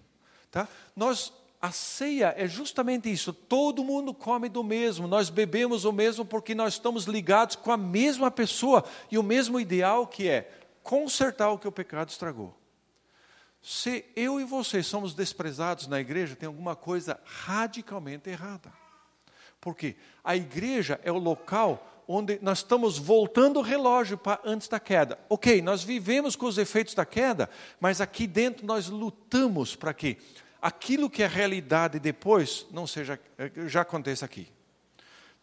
Tá? Nós a ceia é justamente isso. Todo mundo come do mesmo, nós bebemos o mesmo porque nós estamos ligados com a mesma pessoa e o mesmo ideal que é consertar o que o pecado estragou. Se eu e você somos desprezados na igreja, tem alguma coisa radicalmente errada. Porque a igreja é o local onde nós estamos voltando o relógio para antes da queda. Ok, nós vivemos com os efeitos da queda, mas aqui dentro nós lutamos para que aquilo que é realidade depois não seja já aconteça aqui.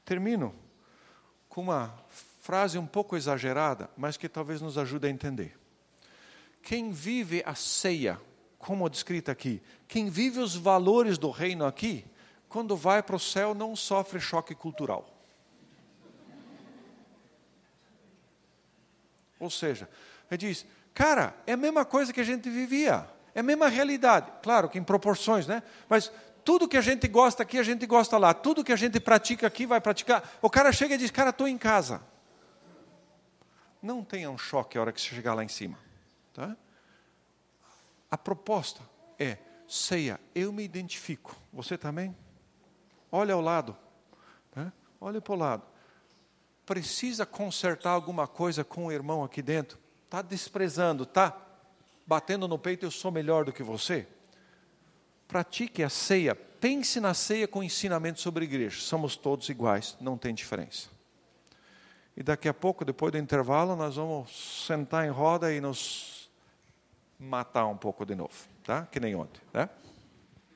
Termino com uma frase um pouco exagerada, mas que talvez nos ajude a entender. Quem vive a ceia, como descrito aqui, quem vive os valores do reino aqui, quando vai para o céu não sofre choque cultural. Ou seja, ele diz, cara, é a mesma coisa que a gente vivia, é a mesma realidade. Claro que em proporções, né? Mas tudo que a gente gosta aqui, a gente gosta lá. Tudo que a gente pratica aqui, vai praticar. O cara chega e diz, cara, estou em casa. Não tenha um choque a hora que você chegar lá em cima. Tá? A proposta é, ceia, eu me identifico. Você também? Olha ao lado. Né? Olha para o lado. Precisa consertar alguma coisa com o irmão aqui dentro? Está desprezando, está batendo no peito, eu sou melhor do que você? Pratique a ceia, pense na ceia com ensinamento sobre igreja. Somos todos iguais, não tem diferença. E daqui a pouco, depois do intervalo, nós vamos sentar em roda e nos matar um pouco de novo, tá? Que nem ontem, né?